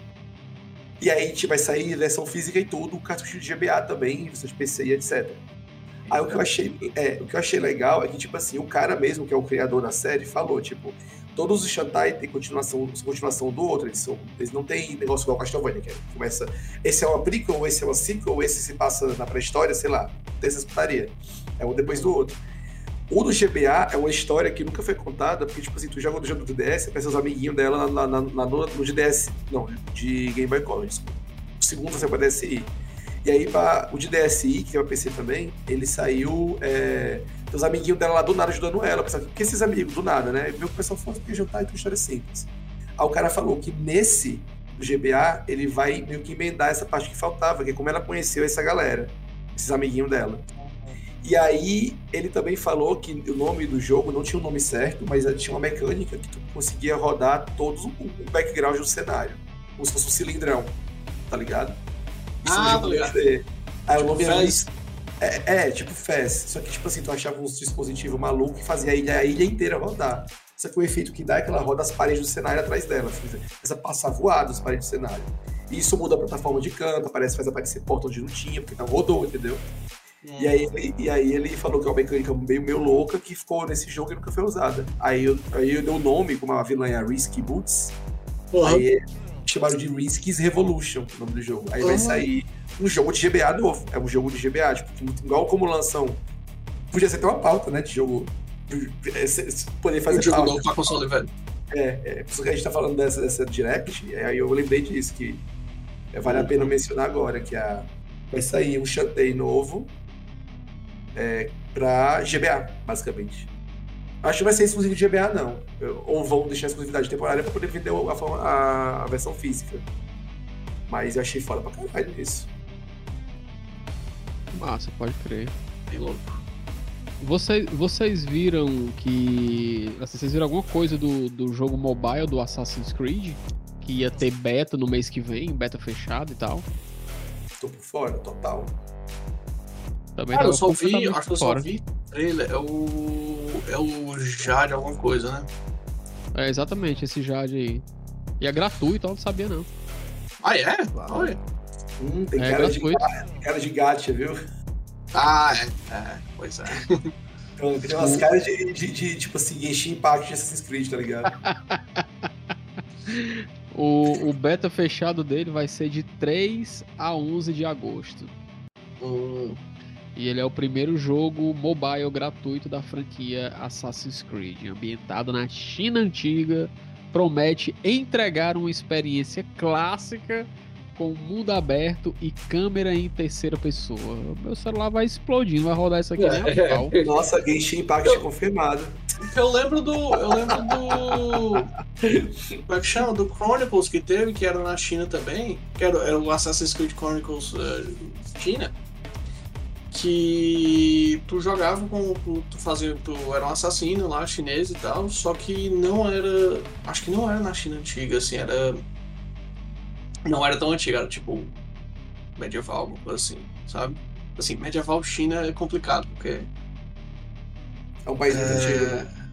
E aí a gente vai sair versão física e tudo, o cartucho de GBA também, versão de PC e etc. Aí o que eu achei, é, o que eu achei legal é que, tipo assim, o cara mesmo, que é o criador da série, falou, tipo, todos os Shantai têm continuação, continuação do outro, eles, são, eles não têm negócio igual Castlevania, que é, começa, esse é uma prequel, esse é uma sequel, esse se passa na pré-história, sei lá, tem essa putaria. É um depois do outro. O do GBA é uma história que nunca foi contada, porque, tipo assim, tu joga no jogo do DS, aparece os amiguinhos dela na, na, na, no, DS, não, de Game Boy Color, O segundo saiu pra DSi. E aí, pra, o de DSi, que é o PC também, ele saiu. É, os amiguinhos dela lá do nada ajudando ela. Pensava, que esses amigos, do nada, né? Viu que o pessoal falou que jantar e uma história simples. Aí o cara falou que nesse GBA, ele vai meio que emendar essa parte que faltava, que é como ela conheceu essa galera, esses amiguinhos dela. E aí ele também falou que o nome do jogo não tinha um nome certo, mas tinha uma mecânica que tu conseguia rodar todos o, background do cenário. Como se fosse um cilindrão, tá ligado? Isso ah, no jogo Aí o nome era isso. É, é, tipo FES. Só que, tipo assim, tu achava um dispositivo maluco que fazia a ilha, a ilha inteira rodar. Só que o efeito que dá é que ela roda as paredes do cenário atrás dela. Essa passa voado as paredes do cenário. E isso muda a plataforma de canto, aparece, faz aparecer porta onde não tinha, porque não rodou, entendeu? E, aí, ele, e aí ele falou que é uma mecânica meio, meio louca que ficou nesse jogo e nunca foi usada. Aí eu, aí eu dei o um nome, como a vilã é a Risky Boots. Uhum. Aí chamaram de Risky's Revolution, o nome do jogo. Aí uhum. vai sair um jogo de GBA novo. É um jogo de GBA, tipo, igual como lançam. Podia ser até uma pauta, né? De jogo. É, poder fazer. Um jogo pauta. novo pra console, velho. É, é, por isso que a gente tá falando dessa, dessa Direct, aí eu lembrei disso, que é, vale a pena mencionar agora, que a, vai sair um Shantae novo é, para GBA, basicamente. Acho que vai ser exclusivo de GBA, não. Ou vão deixar a exclusividade temporária para poder vender a, a, a, versão física. Mas eu achei foda pra caralho isso. Massa, pode crer. Bem louco. Vocês, vocês viram que. Assim, vocês viram alguma coisa do, do jogo mobile do Assassin's Creed? Que ia ter beta no mês que vem, beta fechado e tal? Tô por fora, total. Também Cara, eu só vi, acho que eu só vi trailer, é o. É o Jade alguma coisa, né? É exatamente esse Jade aí. E é gratuito, eu não sabia não. Ah, é? Olha. Hum, tem é cara, de, cara de gacha, viu? Ah, é. é pois é. *laughs* Então, tem umas caras de, de, de, tipo assim, encher impacto de Assassin's Creed, tá ligado? *laughs* o, o beta fechado dele vai ser de 3 a 11 de agosto. Hum. E ele é o primeiro jogo mobile gratuito da franquia Assassin's Creed, ambientado na China antiga, promete entregar uma experiência clássica com mundo aberto e câmera em terceira pessoa. Meu celular vai explodindo, vai rodar isso aqui nem a pau. Nossa, Genshin Impact eu, confirmado. Eu lembro do. Eu lembro do. Como é que chama? Do Chronicles que teve, que era na China também. Que era, era o Assassin's Creed Chronicles uh, China que tu jogava com tu fazia tu era um assassino lá chinês e tal só que não era acho que não era na China antiga assim era não era tão antiga era tipo medieval assim sabe assim medieval China é complicado porque é um país muito é... antigo né?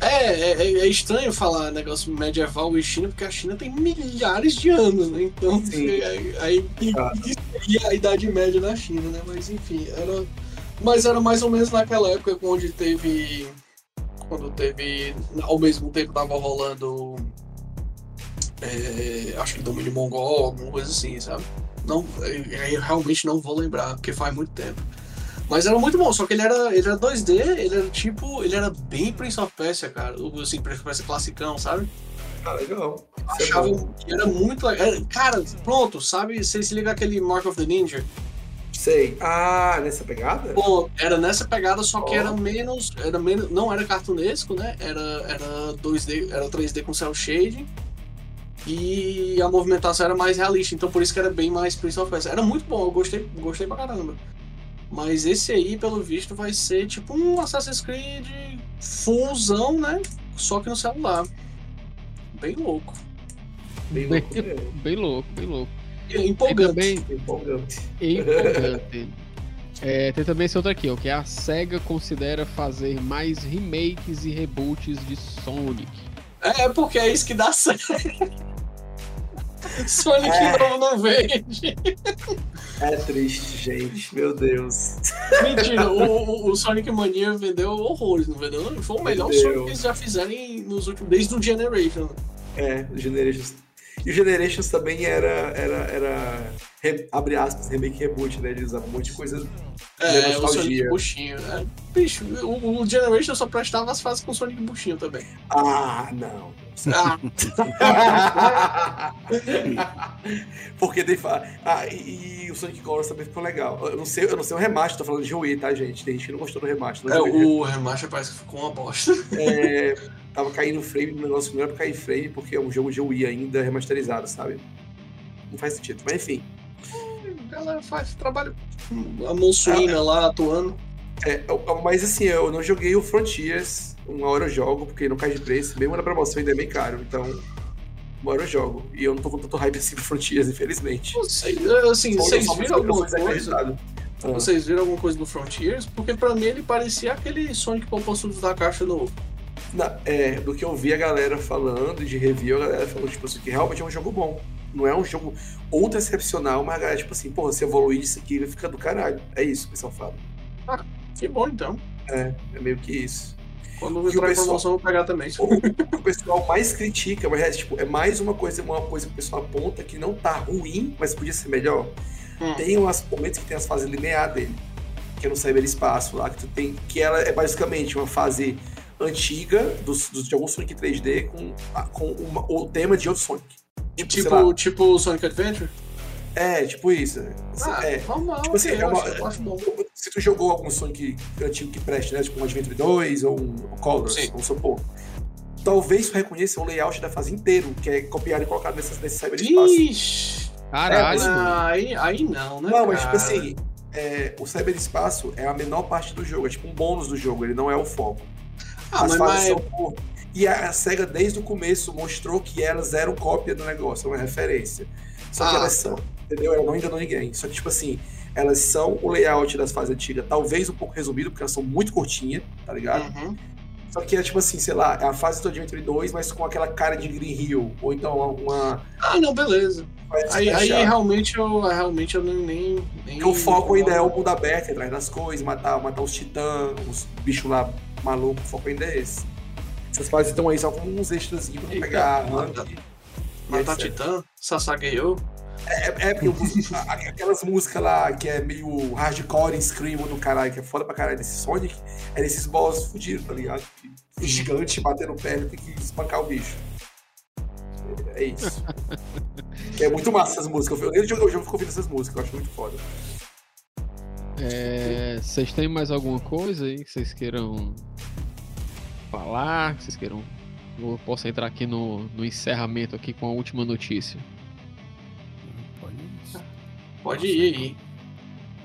É, é, é, é, estranho falar negócio medieval e China, porque a China tem milhares de anos, né? Então, aí, aí ah. seria a Idade Média na China, né? Mas enfim, era. Mas era mais ou menos naquela época onde teve. Quando teve. Ao mesmo tempo tava rolando. É, acho que domínio mongol, alguma coisa assim, sabe? Não, eu realmente não vou lembrar, porque faz muito tempo. Mas era muito bom, só que ele era, ele era 2D, ele era tipo. Ele era bem Prince of Persia, cara. O assim, Prince of Persia classicão, sabe? Ah, legal. É Achava que era muito legal. Cara, pronto, sabe? Você se liga aquele Mark of the Ninja? Sei. Ah, nessa pegada? Bom, era nessa pegada, só que oh. era menos. Era menos. Não era cartunesco, né? Era, era 2D, era 3D com cel shading. E a movimentação era mais realista, então por isso que era bem mais Prince of Persia. Era muito bom, eu gostei, gostei pra caramba. Mas esse aí, pelo visto, vai ser tipo um Assassin's Creed fullzão, né? Só que no celular. Bem louco. Bem, bem louco, *laughs* bem louco, bem louco. Empolgante. Também... Empolgante. Empolgante. É, tem também esse outro aqui, ó, que é a SEGA considera fazer mais remakes e reboots de Sonic. É, porque é isso que dá certo. *laughs* Sonic é. novo não vende. É triste, gente. Meu Deus. Mentira, o, o, Sonic Mania vendeu horrores, não vendeu? Foi o melhor vendeu. Sonic que eles já fizeram nos últimos, desde o Generation. É, o Generations e o Generations também era, era, era re, abre aspas, remake reboot, né? Eles usavam um monte de coisa é, de o Sonic Buchinho. É, bicho, o, o Generations só prestava as fases com o Sonic Buchinho também. Ah, não. Ah. *laughs* Porque tem ah, e, e, o Sonic Colors também ficou legal. Eu não sei, eu não sei o remaster, tô falando de Wii, tá, gente? Tem gente que não gostou do remaster. É, o remaster parece que ficou uma bosta. *laughs* É, tava caindo frame no negócio, não era pra cair frame, porque é um jogo de Wii ainda remasterizado, sabe? Não faz sentido. Mas enfim. Ela faz trabalho. A Monsuína lá atuando. É, mas assim, eu não joguei o Frontiers. Uma hora eu jogo, porque não cai de preço. Mesmo na promoção ainda é bem caro. Então, uma hora eu jogo. E eu não tô com tanto hype assim pro Frontiers, infelizmente. Sei, assim, vocês viram alguma coisa? Ah. Vocês viram alguma coisa do Frontiers? Porque pra mim ele parecia aquele Sonic Poposudos da caixa novo. Na, é, do que eu vi a galera falando, de review, a galera falou, tipo assim, que realmente é um jogo bom. Não é um jogo ultra excepcional, mas a galera, tipo assim, porra, se evoluir isso aqui, vai ficar do caralho. É isso que o pessoal fala. Ah, que bom então. É, é meio que isso. Quando entrar pessoal, promoção, eu vou pegar também. O, *laughs* o pessoal mais critica, mas é, tipo, é mais uma coisa, uma coisa que o pessoal aponta que não tá ruim, mas podia ser melhor. Hum. Tem umas momentos que tem as fases lineares dele, que é no cyberespaço lá, que tu tem. Que ela é basicamente uma fase antiga dos, dos, de algum Sonic 3D com, com uma, o tema de outro Sonic. Tipo, tipo, tipo Sonic Adventure? É, tipo isso. Ah, é, normal, tipo assim, é uma, acho, acho se tu jogou algum Sonic antigo que preste, né? Tipo um Adventure 2 ou um Colors, vamos supor. Talvez tu reconheça o layout da fase inteiro, que é copiado e colocado nesse, nesse cyberespaço. Ixi! Caralho! É, aí, aí não, né? Não, mas tipo assim, é, o cyberespaço é a menor parte do jogo, é tipo um bônus do jogo, ele não é o foco. Ah, As mas, fases mas... são E a, SEGA, desde o começo, mostrou que elas eram cópia do negócio, uma referência. Só que ah, elas são, entendeu? Ela não enganou ninguém. Só que, tipo assim, elas são o layout das fases antigas, talvez um pouco resumido, porque elas são muito curtinhas, tá ligado? Uhum. Só que é tipo assim, sei lá, é a fase do Adventure 2, mas com aquela cara de Green Hill. Ou então uma. Ah, não, beleza. Aí, aí, realmente eu, realmente eu nem. nem o foco ainda é o mundo aberto, atrás das coisas, matar, matar os titãs, os bichos lá malucos, o foco ainda é esse. Essas fases estão aí só com uns extras pra pegar. Mata, matar titã, Sasageyo. É, é porque aquelas músicas lá que é meio hardcore, scream do caralho, que é foda pra caralho desse Sonic, é desses boss fudidos, tá ligado? Gigante batendo perna, tem que espancar o bicho. É isso. *laughs* é muito massa essas músicas. Eu jogo, eu fico ouvindo essas músicas, eu acho muito foda. É, vocês têm mais alguma coisa aí que vocês queiram falar? Que vocês queiram. Eu posso entrar aqui no, no encerramento aqui com a última notícia. Pode ir aí.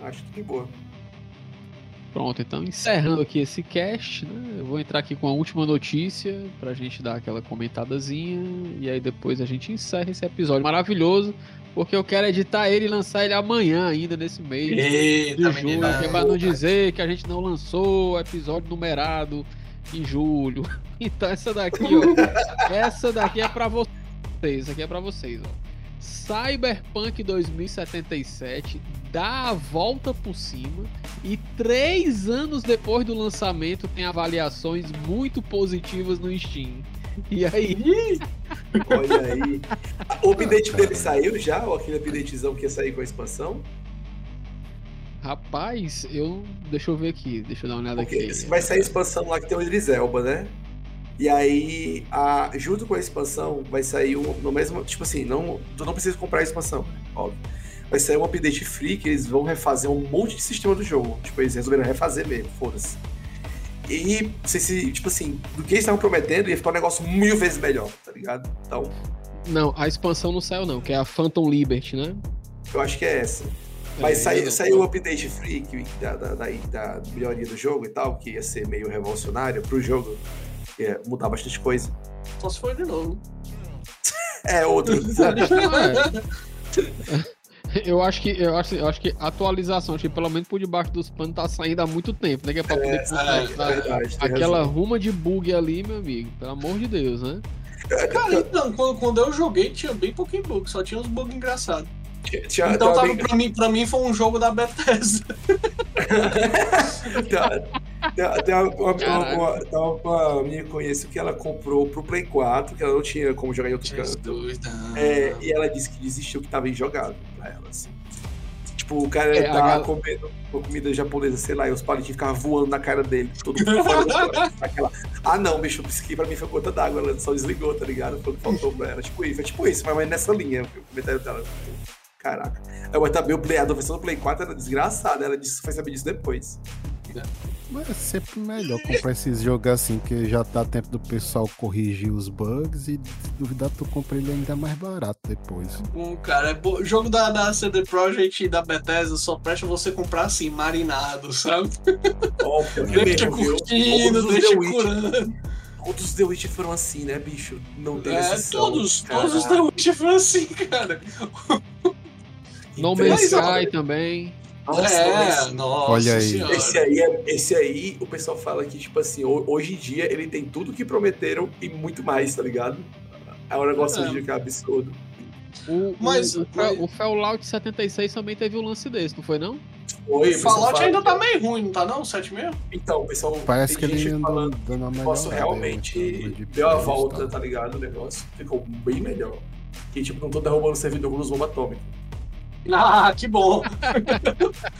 Acho que de boa. Pronto, então encerrando aqui esse cast, né? Eu vou entrar aqui com a última notícia pra gente dar aquela comentadazinha e aí depois a gente encerra esse episódio maravilhoso, porque eu quero editar ele e lançar ele amanhã ainda nesse mês Eita, de julho, que é pra não dizer que a gente não lançou o episódio numerado em julho. *laughs* Então essa daqui, ó, *laughs* essa daqui é para vocês, essa aqui é para vocês, ó. Cyberpunk 2077 dá a volta por cima e três anos depois do lançamento tem avaliações muito positivas no Steam. E aí? Olha aí. O update dele saiu já? Ou aquele updatezão que ia sair com a expansão? Rapaz, eu. Deixa eu ver aqui, deixa eu dar uma olhada Porque aqui. Vai sair a expansão lá que tem o Idris Elba, né? E aí, a, junto com a expansão, vai sair um, no mesmo. Tipo assim, não, tu não precisa comprar a expansão, óbvio. Vai sair um update free que eles vão refazer um monte de sistema do jogo. Tipo, eles resolveram refazer mesmo, foda-se. E, se, tipo assim, do que eles estavam prometendo, ia ficar um negócio mil vezes melhor, tá ligado? Então, Não, a expansão não saiu, não, que é a Phantom Liberty, né? Eu acho que é essa. Mas é, saiu, saiu o update free que, da, da, da, da, melhoria do jogo e tal, que ia ser meio revolucionário pro jogo, que ia mudar bastante coisa. Só se for de novo. *laughs* é, outro. *laughs* Eu acho que eu acho, eu acho que atualização, acho que pelo menos por debaixo dos panos tá saindo há muito tempo, né? Que é pra poder é, é, verdade, aquela razão. ruma de bug ali, meu amigo. Pelo amor de Deus, né? *laughs* Cara, então, quando, quando eu joguei tinha bem pouquinho bug, só tinha uns bugs engraçados. Tinha, então tava, pra, mim, pra mim foi um jogo da Bethesda. *laughs* tem, uma, uma, uma, minha conheço que ela comprou pro Play 4, que ela não tinha como jogar em outro canto. É, e ela disse que desistiu que tava injogável pra ela, assim. Tipo, o cara é, tava gal... comendo uma comida japonesa, sei lá, e os palitinhos ficavam voando na cara dele. Todo mundo *laughs* aquela... Ah, não, bicho, isso aqui pra mim foi gota d'água, ela só desligou, tá ligado? Foi o que faltou pra ela. Tipo isso, é tipo isso, mas nessa linha, o comentário dela. Caraca. Mas também o Play, a versão do Play 4 era desgraçada, ela disse, foi saber disso depois. Mas é sempre melhor comprar esses jogos assim, que já dá tempo do pessoal corrigir os bugs e se duvidar tu compra ele ainda mais barato depois. Bom, cara, é o jogo da, da CD Projekt e da Bethesda só presta você comprar assim, marinado, sabe? Óbvio, *laughs* deixa curtindo, deixa curando. Todos os The Witch foram assim, né, bicho? Não tem é, todos, todos os The Witch foram assim, *laughs* cara. No Man's Sky também. Nossa, é, nossa Olha aí. Esse aí, é, esse aí, o pessoal fala que, tipo assim, hoje em dia ele tem tudo que prometeram e muito mais, tá ligado? É um negócio é. de que é absurdo. O, mas, o, mas... o Fallout 76 também teve um lance desse, não foi não? Foi, o Fallout ainda tá meio ruim, não tá não? O 7 mesmo? Então, o pessoal. Parece que ele falando, dando uma melhor. realmente deu a volta, tá ligado? O negócio ficou bem melhor. Que tipo, não tô derrubando o servidor com os bombas atômicas. Ah, que bom!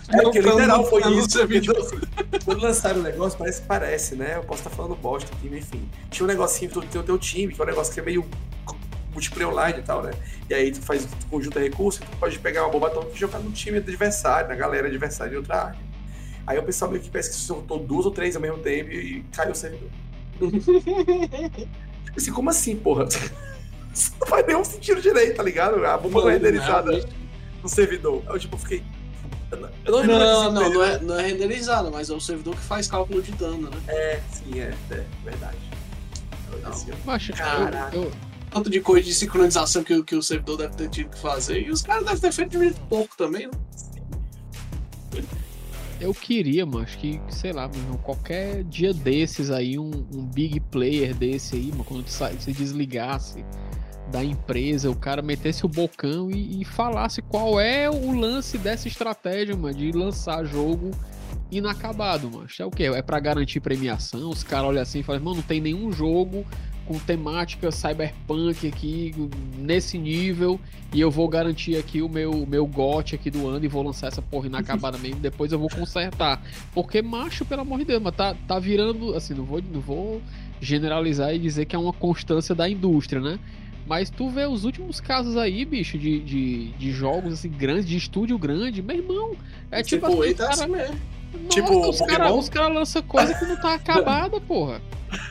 é porque literal foi isso. Tipo, quando lançaram o negócio, parece que parece, né? Eu posso estar falando bosta aqui, enfim. Tinha um negocinho do teu, teu time, que é um negócio que é meio multiplayer online e tal, né? E aí tu faz tu conjunta recursos, tu pode pegar uma bomba atômica e jogar no time adversário, na galera adversária de outra área. Aí o pessoal meio que parece que soltou duas ou três ao mesmo tempo e caiu o servidor. *laughs* tipo assim, como assim, porra? Isso *laughs* não faz nenhum sentido direito, tá ligado? A bomba é renderizada no servidor. Eu tipo, fiquei. Eu não, não, não, não, é, não é renderizado, mas é o servidor que faz cálculo de dano, né? É, sim, é, é verdade. Macho, Caraca. Eu, eu... Tanto de coisa de sincronização que, que o servidor deve ter tido que fazer. E os caras devem ter feito de pouco também, né? Eu queria, mano, acho que, sei lá, mano, qualquer dia desses aí, um, um big player desse aí, mano, quando se desligasse da empresa, o cara metesse o bocão e, e, falasse qual é o lance dessa estratégia, mano, de lançar jogo inacabado, mano. É o quê? É para garantir premiação? Os caras olham assim e falam, mano, não tem nenhum jogo com temática cyberpunk aqui nesse nível e eu vou garantir aqui o meu meu gote aqui do ano e vou lançar essa porra inacabada mesmo, depois eu vou consertar. Porque macho, pelo amor de Deus, mas tá, tá virando, assim, não vou, não vou generalizar e dizer que é uma constância da indústria, né? Mas tu vê os últimos casos aí, bicho, de, de, de jogos assim grandes, de estúdio grande, meu irmão. É tipo, tipo assim, tá cara... assim mesmo. Nossa, tipo, os caras cara lançam coisa que não tá acabada, porra.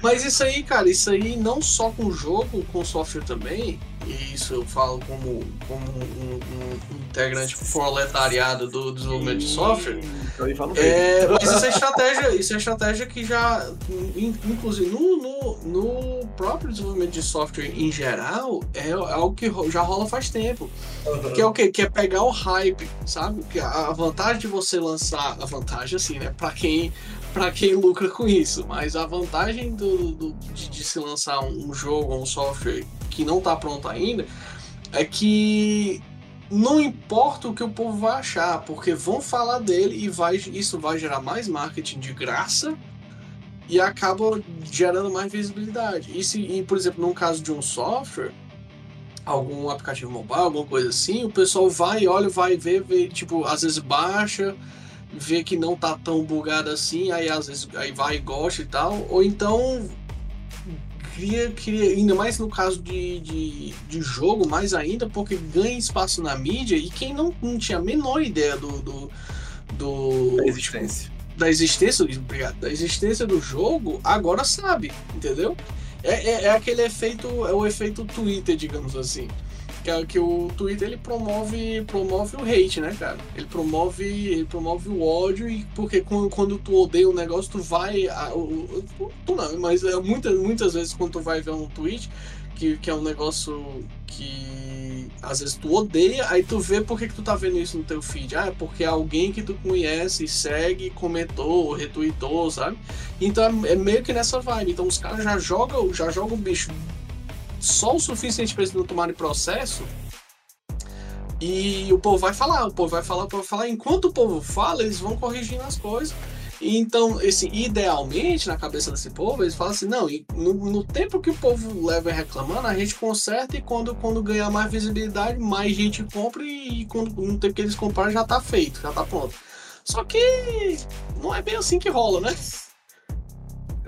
Mas isso aí, cara, isso aí não só com jogo, com software também, e isso eu falo como, como um, um, integrante proletariado do desenvolvimento de software. É, mas isso é estratégia, isso é estratégia que já, inclusive no, no, no, próprio desenvolvimento de software em geral, é algo que já rola faz tempo. Uhum. Que é o quê? Que é pegar o hype, sabe? Que a vantagem de você lançar, a vantagem assim, né? Pra quem para quem lucra com isso, mas a vantagem do, do de, de, se lançar um jogo ou um software que não está pronto ainda é que não importa o que o povo vai achar, porque vão falar dele e vai, isso vai gerar mais marketing de graça e acaba gerando mais visibilidade. E, se, e, por exemplo, no caso de um software, algum aplicativo mobile, alguma coisa assim, o pessoal vai, olha, vai ver, tipo, às vezes baixa, vê que não tá tão bugado assim, aí às vezes aí vai e gosta e tal, ou então cria, cria ainda mais no caso de, de, de jogo, mais ainda, porque ganha espaço na mídia e quem não, não tinha a menor ideia do. do, do da existência. Tipo, da existência, obrigado, da existência do jogo, agora sabe, entendeu? É, é, é, aquele efeito, é o efeito Twitter, digamos assim. Que, é, que o Twitter ele promove, promove o hate, né, cara? Ele promove, ele promove o ódio, e porque quando, quando tu odeia um negócio, tu vai. A, o, tu não, mas é, muitas, muitas vezes quando tu vai ver um tweet, que, que é um negócio que às vezes tu odeia, aí tu vê por que, que tu tá vendo isso no teu feed. Ah, é porque alguém que tu conhece, segue, comentou, retweetou, sabe? Então é, é meio que nessa vibe. Então os caras já jogam, já jogam o bicho só o suficiente para eles não tomarem processo. E o povo vai falar, o povo vai falar, o povo vai falar. Enquanto o povo fala, eles vão corrigindo as coisas. Então, esse, idealmente, na cabeça desse povo, eles falam assim, não, no, no, tempo que o povo leva reclamando, a gente conserta e quando, quando ganhar mais visibilidade, mais gente compra e, quando, no tempo que eles compraram já tá feito, já tá pronto. Só que não é bem assim que rola, né?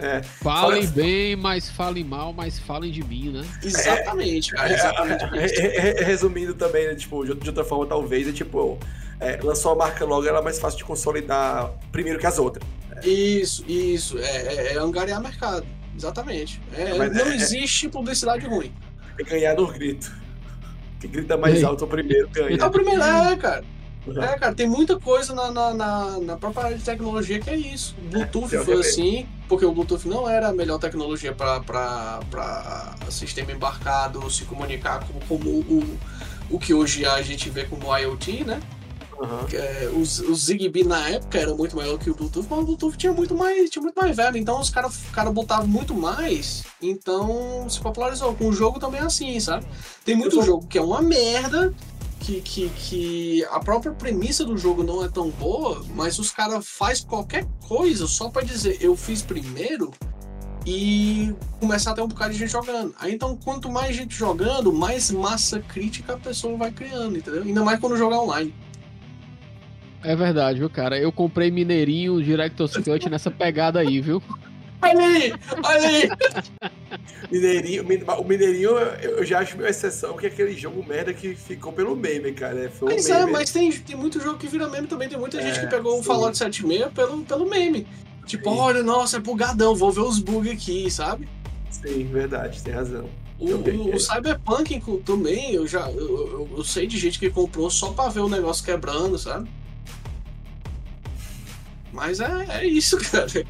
É, falem fala... bem, mas falem mal, mas falem de mim, né? Exatamente, cara, é, exatamente. É, resumindo também, né, tipo, de outra forma, talvez, é tipo, é, lançou a marca logo, ela é mais fácil de consolidar primeiro que as outras. Isso, isso. É, é, é angariar mercado. Exatamente. É, não é, é, existe publicidade ruim. É ganhar no grito. Quem grita mais alto o primeiro ganha. É o primeiro, é, cara. Uhum. É, cara, tem muita coisa na, na, na, na, própria área de tecnologia que é isso. O Bluetooth foi assim, porque o Bluetooth não era a melhor tecnologia para sistema embarcado se comunicar como, como o, o que hoje a gente vê como IoT, né? Uhum. É, os, o Zigbee na época era muito maior que o Bluetooth, mas o Bluetooth tinha muito mais, tinha muito mais velho. Então os caras cara botavam muito mais, então se popularizou. Com o jogo também é assim, sabe? Tem muito jogo que é uma merda, que, que, que a própria premissa do jogo não é tão boa, mas os caras faz qualquer coisa só para dizer eu fiz primeiro e começar a ter um bocado de gente jogando. Aí então, quanto mais gente jogando, mais massa crítica a pessoa vai criando, entendeu? Ainda mais quando jogar online. É verdade, viu, cara? Eu comprei Mineirinho Director's Cut nessa pegada aí, viu? Olha aí! Olha aí! Mineirinho, o Mineirinho eu já acho meio exceção, que é aquele jogo merda que ficou pelo meme, cara. Foi um mas é, meme. é, mas tem, tem muito jogo que vira meme também. Tem muita é, gente que pegou sim. o Fallout 76 pelo, pelo meme. Tipo, sim. olha, nossa, é bugadão, vou ver os bugs aqui, sabe? Sim, verdade, tem razão. O, o, o, Cyberpunk também, eu já eu, eu, eu, sei de gente que comprou só pra ver o negócio quebrando, sabe? Mas é, é isso, *laughs* cara.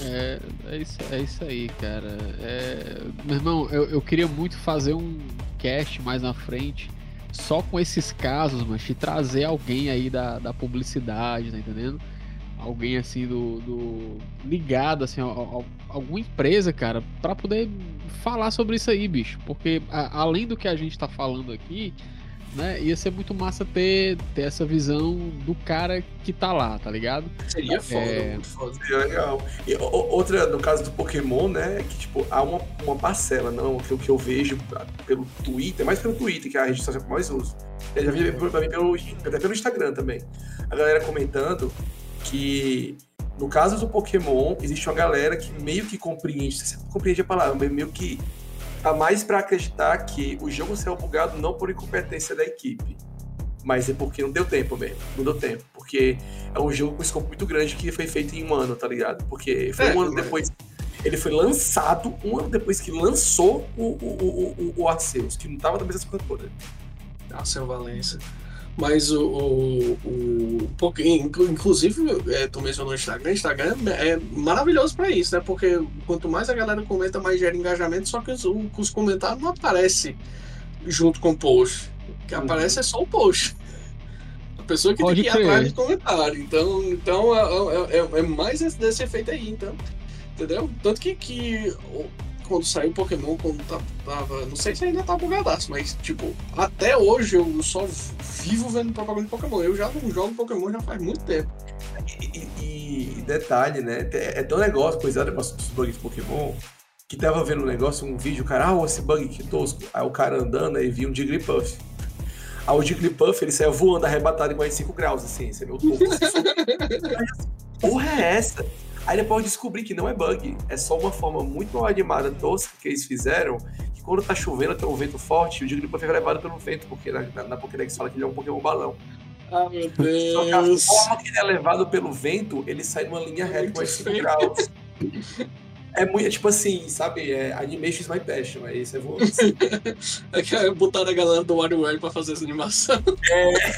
É, é, isso, é isso aí, cara. É, meu irmão, eu, eu queria muito fazer um cast mais na frente só com esses casos, mas te trazer alguém aí da, da publicidade, tá entendendo? Alguém assim do, do ligado assim a, a, alguma empresa, cara, para poder falar sobre isso aí, bicho, porque a, além do que a gente tá falando aqui, né? Ia ser muito massa ter, ter essa visão do cara que tá lá, tá ligado? Seria foda, é... muito foda. Seria legal. E outra, no caso do Pokémon, né? É que, tipo, há uma, uma parcela, não, que, que eu vejo pelo Twitter, mais pelo Twitter, que é a rede social que eu mais uso. Eu já vi pra mim pelo, até pelo Instagram também. A galera comentando que no caso do Pokémon, existe uma galera que meio que compreende, você compreende a palavra, meio que tá mais para acreditar que o jogo saiu bugado não por incompetência da equipe, mas é porque não deu tempo mesmo. Não deu tempo. Porque é um jogo com um escopo muito grande que foi feito em um ano, tá ligado? Porque foi é, um ano depois. Ele foi lançado um ano depois que lançou o, o, o, o, o Arceus, que não tava da mesma coisa toda. Arceus Valença. Mas o, o, o inclusive, é, tu mencionou o Instagram, Instagram é maravilhoso para isso, né? Porque quanto mais a galera comenta, mais gera engajamento, só que os, os comentários não aparecem junto com o post. O que uhum. aparece é só o post. A pessoa que Pode tem que ir atrás de comentário. Então, então é, é, é, é mais desse efeito aí, então. Entendeu? Tanto que, que quando saiu Pokémon, quando tava. Não sei se ainda tá bugadaço, mas, tipo, até hoje eu só vivo vendo propaganda de Pokémon. Eu já não jogo Pokémon já faz muito tempo. E, e, e detalhe, né? É tão negócio, coisa negócio dos bugs de Pokémon, que tava vendo um negócio, um vídeo, o cara, ah, esse bug que tosco. Aí o cara andando aí viu um Jigglypuff. Aí o Jigglypuff, ele saiu voando arrebatado em 45 graus, assim, você viu *laughs* tudo. Porra é essa? Aí depois descobri que não é bug, é só uma forma muito mal animada, tosca que eles fizeram, que quando tá chovendo, tem um vento forte, o Jigglypuff é levado pelo vento, porque na, na, na Pokédex fala que ele é um Pokémon balão. Ah, meu Deus! Só que a forma que ele é levado pelo vento, ele sai numa linha reta com 5 graus. É muito, tipo assim, sabe? É, animation is my passion, é isso, é vou. *laughs* é que é botar a galera do WarioWare pra fazer essa animação. É.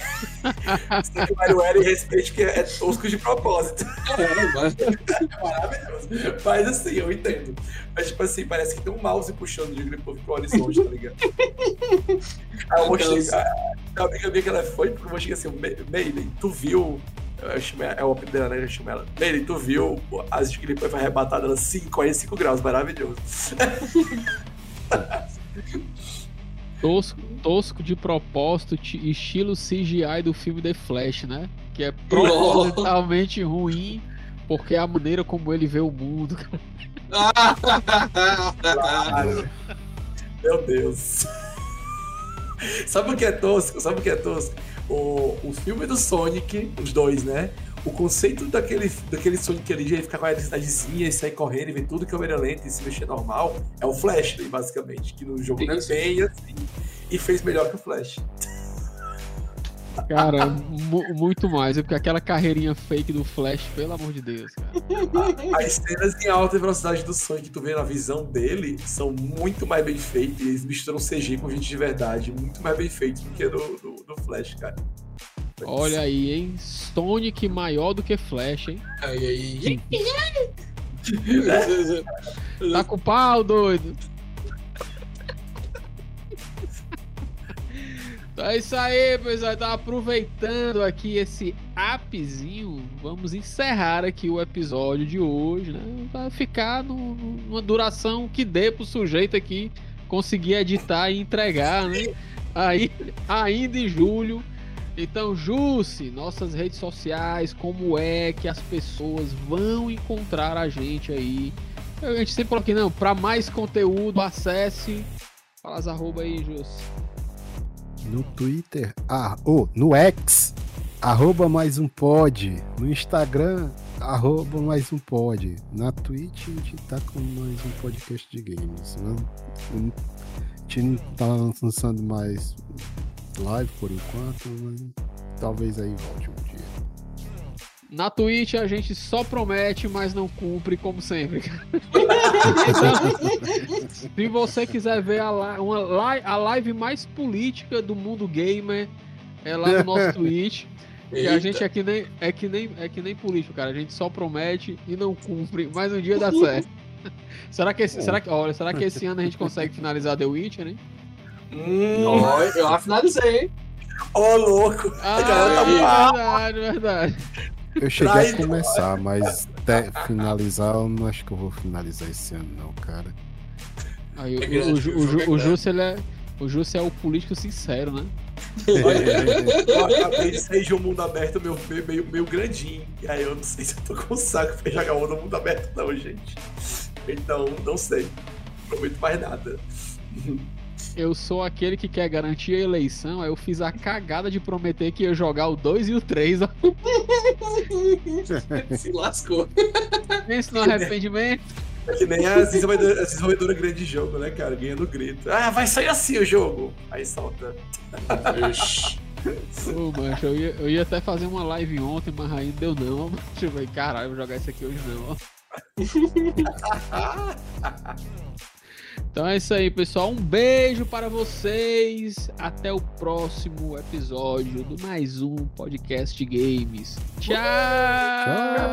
o WarioWare respeite que é tosco de propósito. É, mas... *laughs* é maravilhoso. Mas assim, eu entendo. Mas tipo assim, parece que tem um mouse puxando de Grip pro horizonte, tá ligado? *laughs* Aí eu mostrei, a, a amiga minha que ela foi, porque eu mostrei assim, Meile, tu viu é o apelido dela, né? Eu chamo ela. Meire, tu viu as de Grip foi arrebatada ela 5, 45 graus, maravilhoso. *laughs* tosco, tosco de propósito, estilo CGI do filme The Flash, né? Que é propositalmente ruim, porque é a maneira como ele vê o mundo. claro. *laughs* Meu Deus. Sabe o que é tosco? Sabe o que é tosco? O, o filme do Sonic, os dois, né? O conceito daquele, daquele Sonic ali de ficar com a eletricidadezinha e sair correndo e ver tudo que câmera lenta e se mexer normal é o Flash, basicamente. Que no jogo não é bem assim. E fez melhor que o Flash. Cara, muito mais. É porque aquela carreirinha fake do Flash, pelo amor de Deus, cara. As cenas em alta velocidade do Sonic que tu vê na visão dele são muito mais bem feitas. Eles misturam CG com gente de verdade. Muito mais bem feitos do que do, do, do Flash, cara. Olha aí, hein? Sonic maior do que Flash, hein? Aí, aí. tá com pau, doido. Então é isso aí, pessoal. Então, aproveitando aqui esse appzinho, vamos encerrar aqui o episódio de hoje, né? Vai ficar no, numa duração que dê pro sujeito aqui conseguir editar e entregar, né? Aí, ainda em julho. Então, Jusce, nossas redes sociais, como é que as pessoas vão encontrar a gente aí? A gente sempre coloca aqui, não, para mais conteúdo, acesse. Fala as arroba aí, Jusce no Twitter, ah, oh, no X, arroba mais um pod, no Instagram, arroba mais um pod, na Twitch a gente tá com mais um podcast de games, né? A gente não tá lançando mais live por enquanto, mas talvez aí volte. Na Twitch a gente só promete, mas não cumpre, como sempre. *laughs* se você quiser ver a, uma live, a live mais política do mundo gamer, é lá no nosso *laughs* Twitch. E a gente é que, nem, é, que nem, é que nem político, cara. A gente só promete e não cumpre, mas um dia dá certo. *laughs* será, que esse, será, que, olha, será que esse ano a gente consegue finalizar The Witcher, hein? Hum, eu já finalizei, hein? Ô, oh, louco! Ah, tá verdade, verdade. Eu cheguei a começar, mas até finalizar, eu não acho que eu vou finalizar esse ano, não, cara. Aí, o, o, o, o, o ele é. O Justo é o político sincero, né? eu acabei de sair de um mundo aberto meio, meio, meio grandinho. E aí eu não sei se eu tô com saco pra jogar um no mundo aberto, não, gente. Então, não sei. Não prometo mais nada eu sou aquele que quer garantir a eleição, aí eu fiz a cagada de prometer que ia jogar o 2 e o 3. *laughs* Se lascou. Pense no arrependimento. É que nem a desenvolvedora grande de jogo, né, cara? Ganhando grito. Ah, vai sair assim o jogo. Aí solta. Pô, macho, eu ia, eu ia até fazer uma live ontem, mas aí deu não. Deixa eu ver, caralho, vou jogar isso aqui hoje não. *laughs* Então é isso aí, pessoal. Um beijo para vocês. Até o próximo episódio do mais um podcast games. Tchau!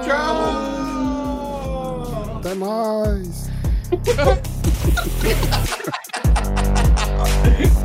Tchau! Tchau! Até mais! *laughs*